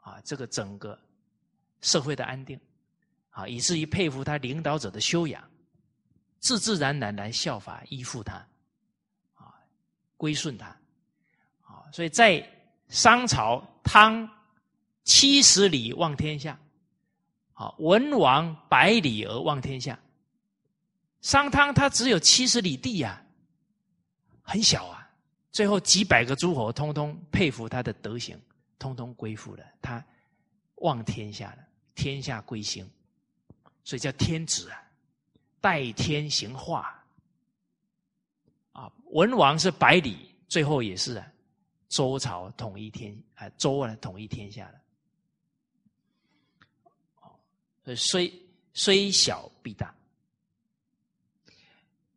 啊，这个整个社会的安定。啊，以至于佩服他领导者的修养，自自然然来效法依附他。啊，归顺他，所以在商朝，汤七十里望天下。好，文王百里而望天下。商汤他只有七十里地呀，很小啊。最后几百个诸侯通通佩服他的德行，通通归附了他，望天下了，天下归心，所以叫天子啊，代天行化。啊，文王是百里，最后也是啊，周朝统一天啊，周啊统一天下了。虽虽小必大，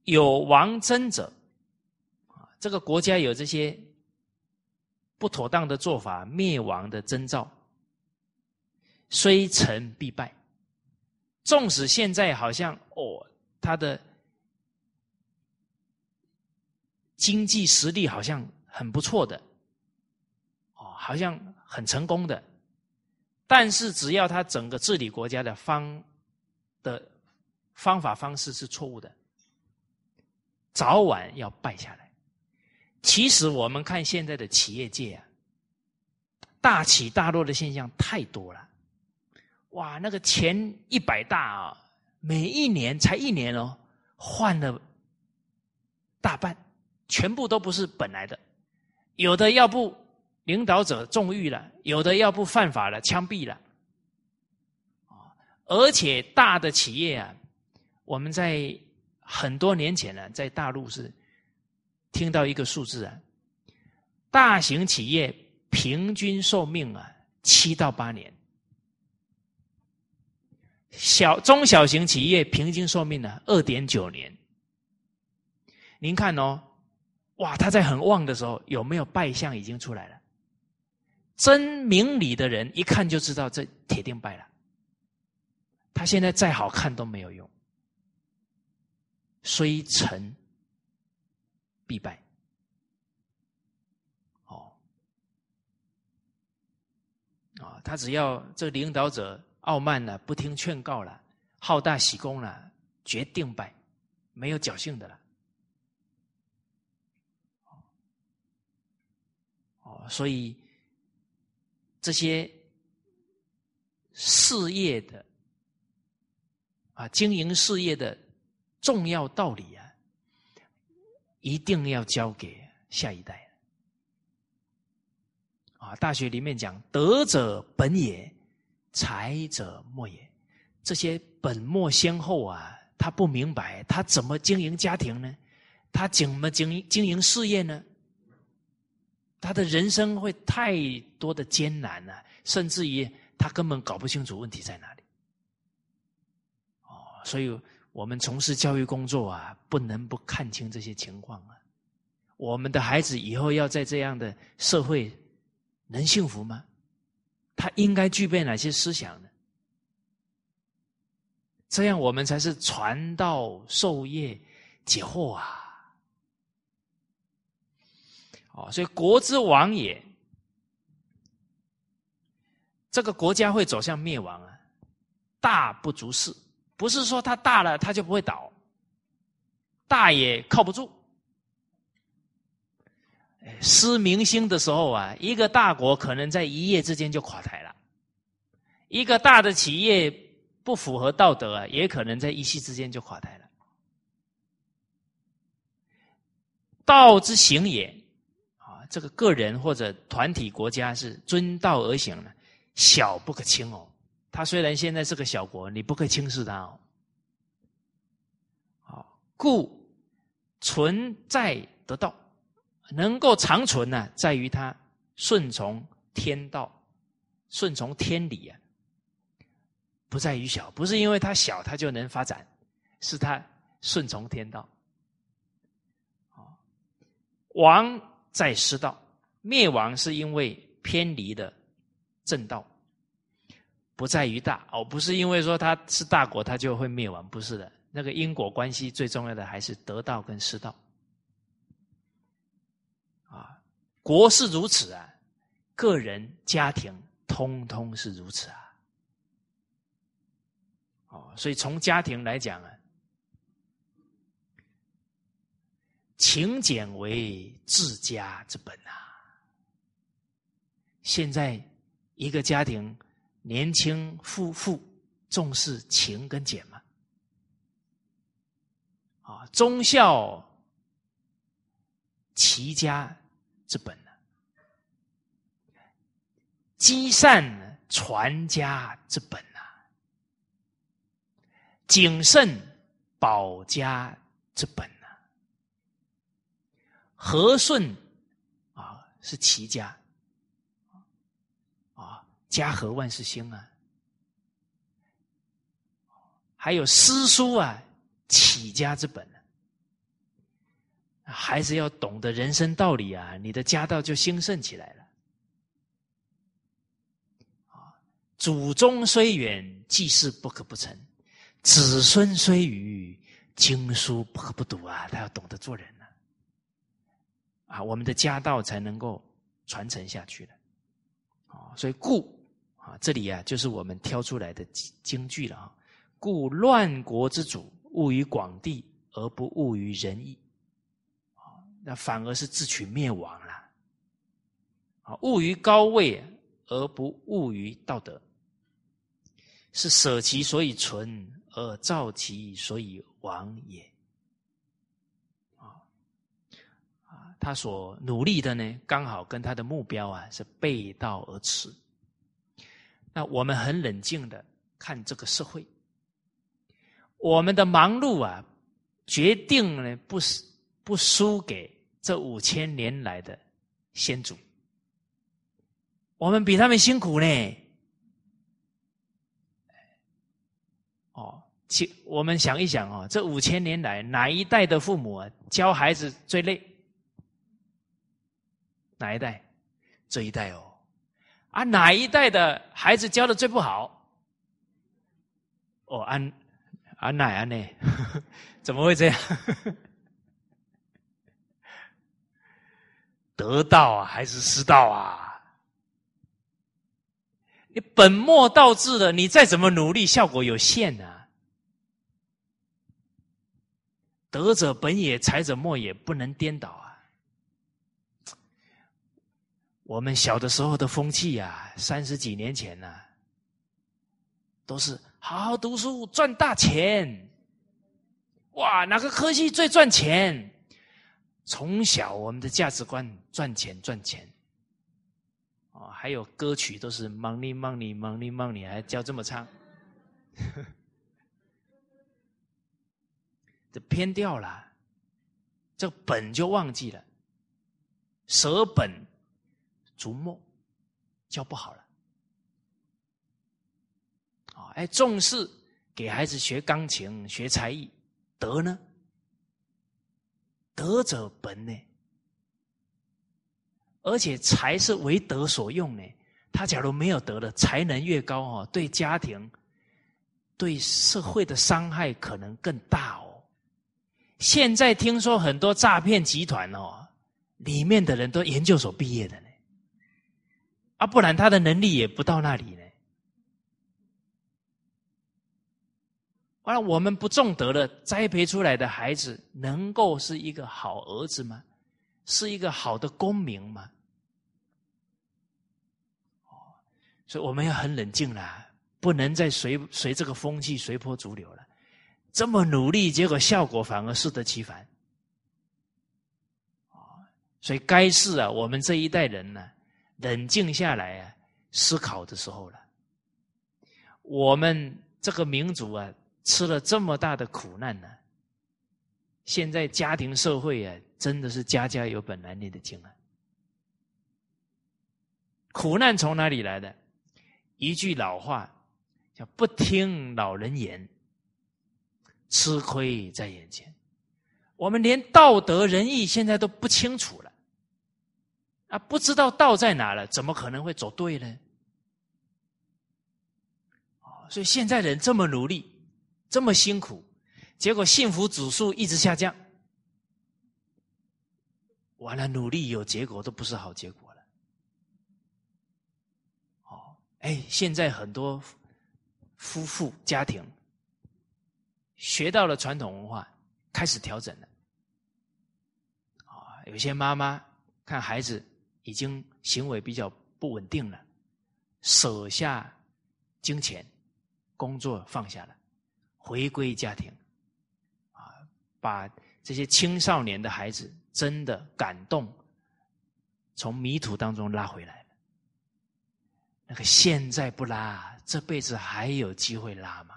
有亡征者啊，这个国家有这些不妥当的做法，灭亡的征兆。虽成必败，纵使现在好像哦，他的经济实力好像很不错的，好像很成功的。但是，只要他整个治理国家的方的方法方式是错误的，早晚要败下来。其实，我们看现在的企业界啊，大起大落的现象太多了。哇，那个前一百大啊，每一年才一年哦，换了大半，全部都不是本来的，有的要不。领导者纵欲了，有的要不犯法了，枪毙了，而且大的企业啊，我们在很多年前呢，在大陆是听到一个数字啊，大型企业平均寿命啊七到八年，小中小型企业平均寿命呢二点九年。您看哦，哇，他在很旺的时候有没有败相已经出来了？真明理的人一看就知道这铁定败了。他现在再好看都没有用。虽成必败。哦。啊他只要这领导者傲慢了不听劝告了好大喜功了决定败没有侥幸的了。哦所以这些事业的啊，经营事业的重要道理啊，一定要交给下一代。啊，大学里面讲，德者本也，才者末也。这些本末先后啊，他不明白，他怎么经营家庭呢？他怎么经经营事业呢？他的人生会太多的艰难了，甚至于他根本搞不清楚问题在哪里。哦，所以我们从事教育工作啊，不能不看清这些情况啊。我们的孩子以后要在这样的社会。能幸福吗？他应该具备哪些思想呢？这样我们才是传道授业解惑啊！哦，所以国之亡也，这个国家会走向灭亡啊！大不足事，不是说它大了它就不会倒，大也靠不住。失民心的时候啊，一个大国可能在一夜之间就垮台了；一个大的企业不符合道德啊，也可能在一夕之间就垮台了。道之行也，这个个人或者团体国家是遵道而行的，小不可轻哦。他虽然现在是个小国，你不可以轻视他哦。好，故存在得道。能够长存呢，在于他顺从天道，顺从天理啊，不在于小，不是因为他小他就能发展，是他顺从天道。啊，亡在失道，灭亡是因为偏离的正道，不在于大哦，不是因为说他是大国他就会灭亡，不是的，那个因果关系最重要的还是得道跟失道啊。国是如此啊，个人、家庭通通是如此啊。哦，所以从家庭来讲啊，勤俭为治家之本啊。现在一个家庭，年轻夫妇重视勤跟俭吗，啊，忠孝齐家。之本呢，积善传家之本呐，谨慎保家之本，和顺啊是齐家啊家和万事兴啊，还有诗书啊起家之本。孩子要懂得人生道理啊，你的家道就兴盛起来了。啊，祖宗虽远，祭祀不可不成；子孙虽愚，经书不可不读啊。他要懂得做人，啊，我们的家道才能够传承下去的。啊，所以故啊，这里啊，就是我们挑出来的京剧了啊。故乱国之主，务于广地，而不务于仁义。啊那反而是自取灭亡了。啊，务于高位而不务于道德，是舍其所以存而造其所以亡也。啊啊，他所努力的呢，刚好跟他的目标啊是背道而驰。那我们很冷静的看这个社会，我们的忙碌啊，决定呢不是。不输给这五千年来的先祖，我们比他们辛苦呢。哦，其我们想一想哦，这五千年来哪一代的父母啊教孩子最累？哪一代？这一代哦。啊，哪一代的孩子教的最不好？哦，安安奶安呢？怎么会这样？得道啊，还是失道啊？你本末倒置了，你再怎么努力，效果有限啊。德者本也，才者末也，不能颠倒啊。我们小的时候的风气呀，三十几年前呢，都是好好读书赚大钱。哇，哪个科技最赚钱？从小我们的价值观赚钱赚钱。哦，还有歌曲都是 money money money money，还教这么唱，这偏掉了，这本就忘记了，舍本逐末，教不好了。啊，哎，重视给孩子学钢琴、学才艺，德呢？德者本呢？而且才是为德所用呢，他假如没有德的，才能越高哦，对家庭、对社会的伤害可能更大哦。现在听说很多诈骗集团哦，里面的人都研究所毕业的呢，啊，不然他的能力也不到那里呢。完了，我们不种德了，栽培出来的孩子能够是一个好儿子吗？是一个好的公民吗？哦，所以我们要很冷静了，不能再随随这个风气随波逐流了。这么努力，结果效果反而适得其反。所以该是啊，我们这一代人呢，冷静下来啊，思考的时候了。我们这个民族啊，吃了这么大的苦难呢。现在家庭社会啊，真的是家家有本难念的经啊！苦难从哪里来的？一句老话叫“不听老人言，吃亏在眼前”。我们连道德仁义现在都不清楚了，啊，不知道道在哪了，怎么可能会走对呢？所以现在人这么努力，这么辛苦。结果幸福指数一直下降，完了努力有结果都不是好结果了。哦，哎，现在很多夫妇家庭学到了传统文化，开始调整了。啊，有些妈妈看孩子已经行为比较不稳定了，舍下金钱，工作放下了，回归家庭。啊把这些青少年的孩子真的感动，从迷途当中拉回来了。那个现在不拉，这辈子还有机会拉吗？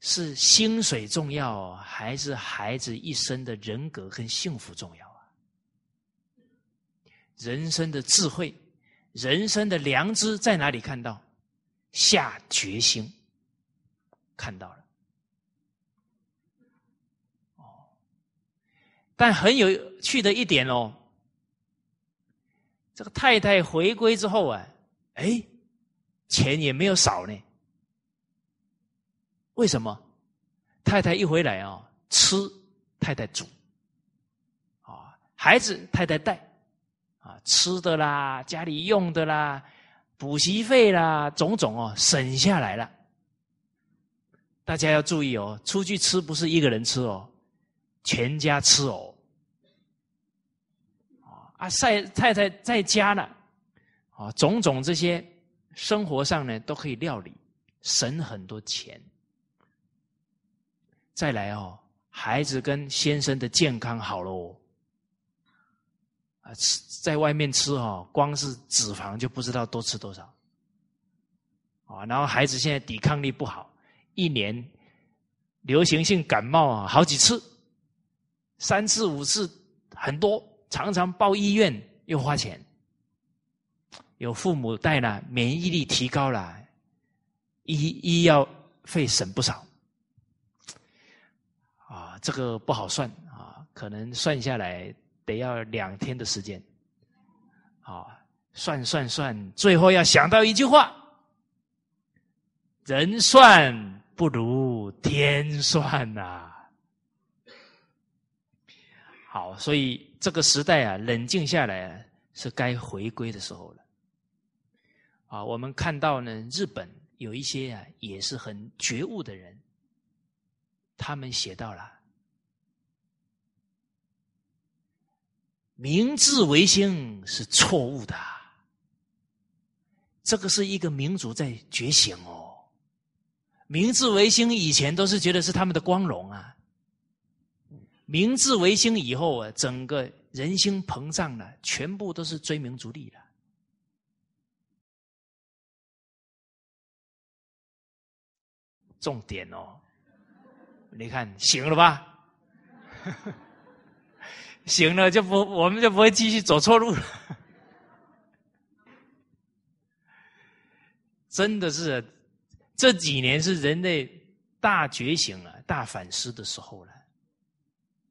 是薪水重要，还是孩子一生的人格跟幸福重要？人生的智慧，人生的良知在哪里看到？下决心，看到了。哦但很有趣的一点哦，这个太太回归之后啊，哎，钱也没有少呢。为什么？太太一回来啊，吃太太煮，啊，孩子太太带，啊，吃的啦，家里用的啦，补习费啦，种种哦，省下来了。大家要注意哦，出去吃不是一个人吃哦，全家吃哦。啊，晒太太在家呢，啊，种种这些生活上呢都可以料理，省很多钱。再来哦，孩子跟先生的健康好了哦，吃在外面吃哦，光是脂肪就不知道多吃多少，啊，然后孩子现在抵抗力不好，一年流行性感冒啊好几次，三次五次很多。常常报医院又花钱，有父母带了，免疫力提高了，医医药费省不少。啊，这个不好算啊，可能算下来得要两天的时间。啊，算算算，最后要想到一句话：人算不如天算呐。好，所以这个时代啊，冷静下来啊，是该回归的时候了。啊，我们看到呢，日本有一些啊，也是很觉悟的人，他们写到了明治维新是错误的，这个是一个民族在觉醒哦。明治维新以前都是觉得是他们的光荣啊，明治维新以后啊，整个人心膨胀了，全部都是追名逐利了。重点哦，你看行了吧？行了就不，我们就不会继续走错路了。真的是这几年是人类大觉醒了、大反思的时候了。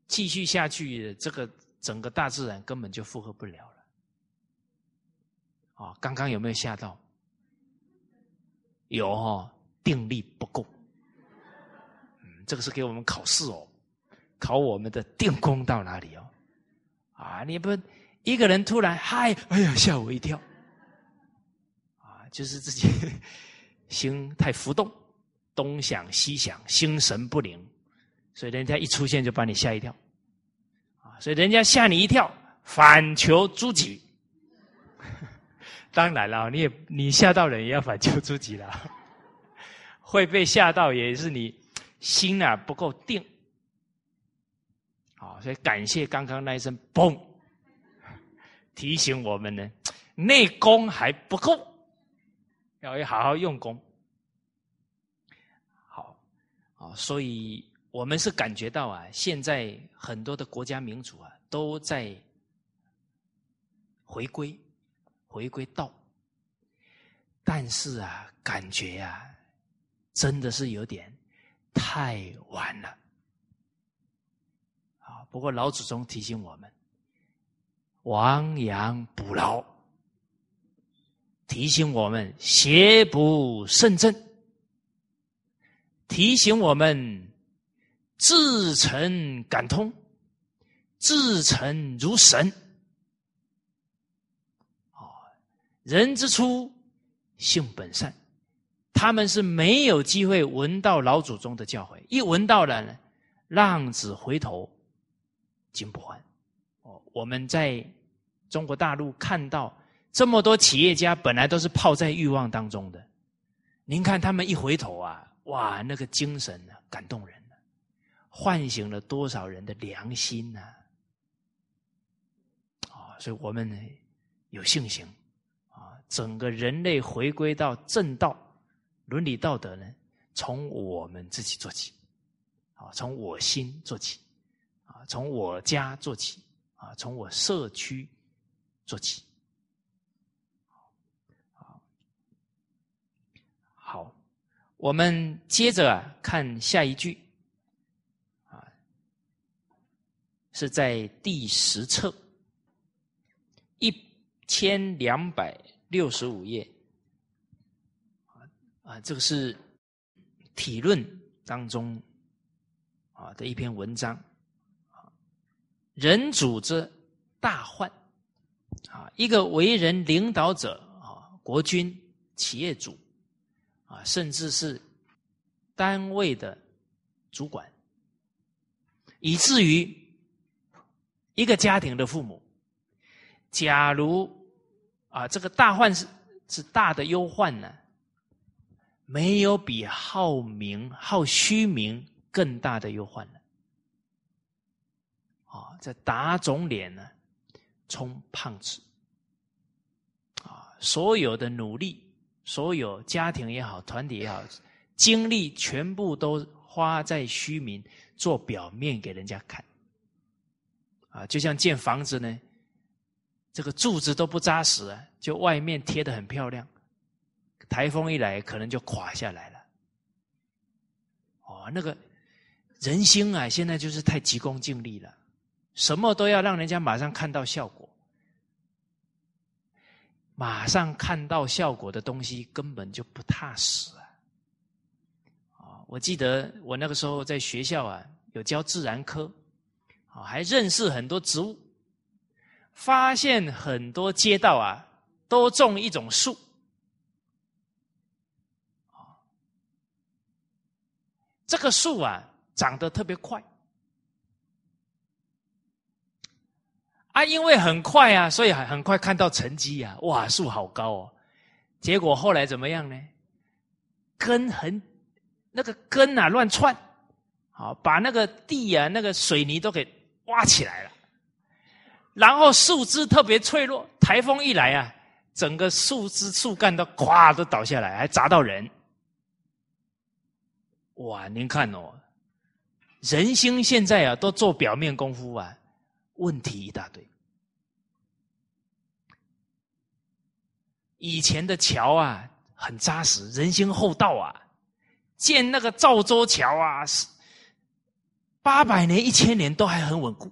继续下去，这个整个大自然根本就负荷不了了。啊，刚刚有没有吓到？有哦，定力不够。嗯这个是给我们考试哦，考我们的定功到哪里哦？啊，你不一个人突然嗨，哎呀，吓我一跳！啊，就是自己 心太浮动，东想西想，心神不宁，所以人家一出现就把你吓一跳。啊，所以人家吓你一跳，反求诸己。当然了，你也你吓到人也要反求诸己了，会被吓到也是你。心啊不够定，好，所以感谢刚刚那一声“嘣”，提醒我们呢，内功还不够，要好好用功。好，啊，所以我们是感觉到啊，现在很多的国家民族啊，都在回归，回归道，但是啊，感觉啊，真的是有点。太晚了，不过老祖宗提醒我们，亡羊补牢，提醒我们邪不胜正，提醒我们自诚感通，自诚如神。哦，人之初，性本善。他们是没有机会闻到老祖宗的教诲，一闻到了呢，浪子回头金不换。哦，我们在中国大陆看到这么多企业家，本来都是泡在欲望当中的，您看他们一回头啊，哇，那个精神啊，感动人了，唤醒了多少人的良心呢？啊，所以我们有信心啊，整个人类回归到正道。伦理道德呢，从我们自己做起，啊，从我心做起，从我家做起，啊，从我社区做起，好，我们接着啊看下一句，啊，是在第十册一千两百六十五页。啊，这个是体论当中啊的一篇文章，人主之大患啊，一个为人领导者啊，国君、企业主啊，甚至是单位的主管，以至于一个家庭的父母，假如啊，这个大患是是大的忧患呢？没有比好名、好虚名更大的忧患了。啊，这打肿脸呢，充胖子。啊，所有的努力，所有家庭也好，团体也好，精力全部都花在虚名，做表面给人家看。啊，就像建房子呢，这个柱子都不扎实啊，就外面贴的很漂亮。台风一来，可能就垮下来了。哦，那个人心啊，现在就是太急功近利了，什么都要让人家马上看到效果，马上看到效果的东西根本就不踏实啊！啊，我记得我那个时候在学校啊，有教自然科，啊，还认识很多植物，发现很多街道啊都种一种树。这个树啊，长得特别快，啊，因为很快啊，所以很很快看到成绩啊，哇，树好高哦。结果后来怎么样呢？根很那个根啊乱窜，好把那个地啊那个水泥都给挖起来了，然后树枝特别脆弱，台风一来啊，整个树枝树干都咵都倒下来，还砸到人。哇，您看哦，人心现在啊都做表面功夫啊，问题一大堆。以前的桥啊很扎实，人心厚道啊，建那个赵州桥啊，是八百年、一千年都还很稳固。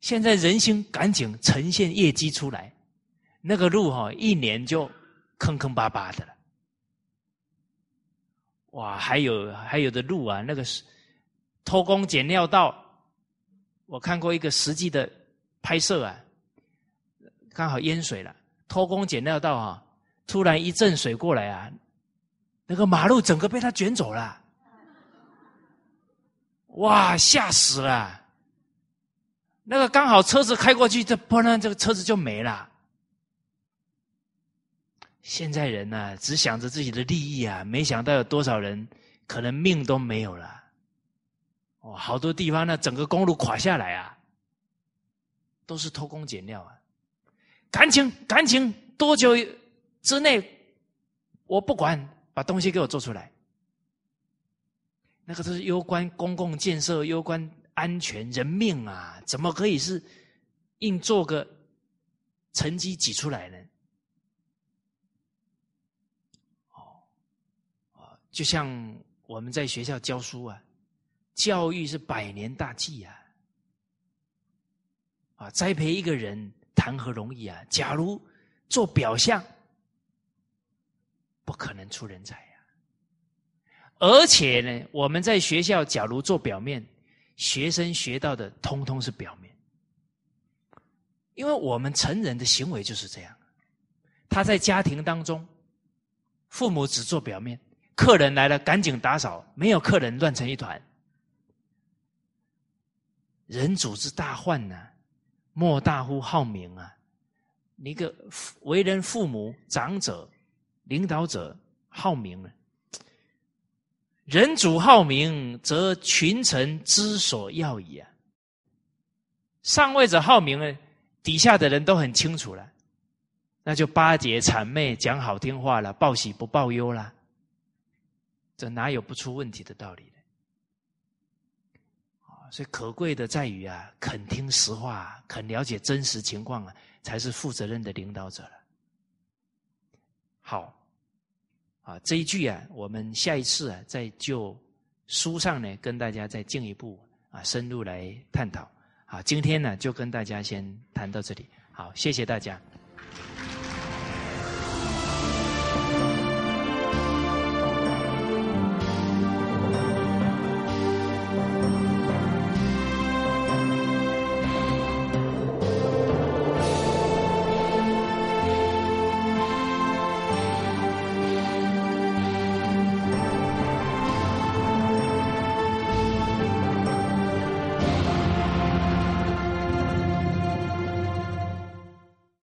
现在人心赶紧呈现业绩出来，那个路哈一年就坑坑巴巴的了。哇，还有还有的路啊，那个是偷工减料道，我看过一个实际的拍摄啊，刚好淹水了，偷工减料到啊，突然一阵水过来啊，那个马路整个被它卷走了，哇，吓死了！那个刚好车子开过去，这不然这个车子就没了。现在人呢，只想着自己的利益啊，没想到有多少人可能命都没有了。哦，好多地方呢，整个公路垮下来啊，都是偷工减料啊！赶紧，赶紧，多久之内，我不管，把东西给我做出来。那个都是攸关公共建设、攸关安全、人命啊，怎么可以是硬做个成绩挤出来呢？哦就像我们在学校教书啊，教育是百年大计啊，啊，栽培一个人谈何容易啊！假如做表象，不可能出人才呀。而且呢，我们在学校假如做表面，学生学到的通通是表面，因为我们成人的行为就是这样。他在家庭当中，父母只做表面。客人来了，赶紧打扫；没有客人，乱成一团。人主之大患呢，莫大乎好名啊！你个为人父母、长者、领导者好名啊！人主好名，则群臣之所要矣啊！上位者好名呢，底下的人都很清楚了，那就巴结谄媚，讲好听话了，报喜不报忧了。这哪有不出问题的道理呢？所以可贵的在于啊，肯听实话，肯了解真实情况啊，才是负责任的领导者了。好，啊，这一句啊，我们下一次啊，再就书上呢，跟大家再进一步啊，深入来探讨。好，今天呢，就跟大家先谈到这里。好，谢谢大家。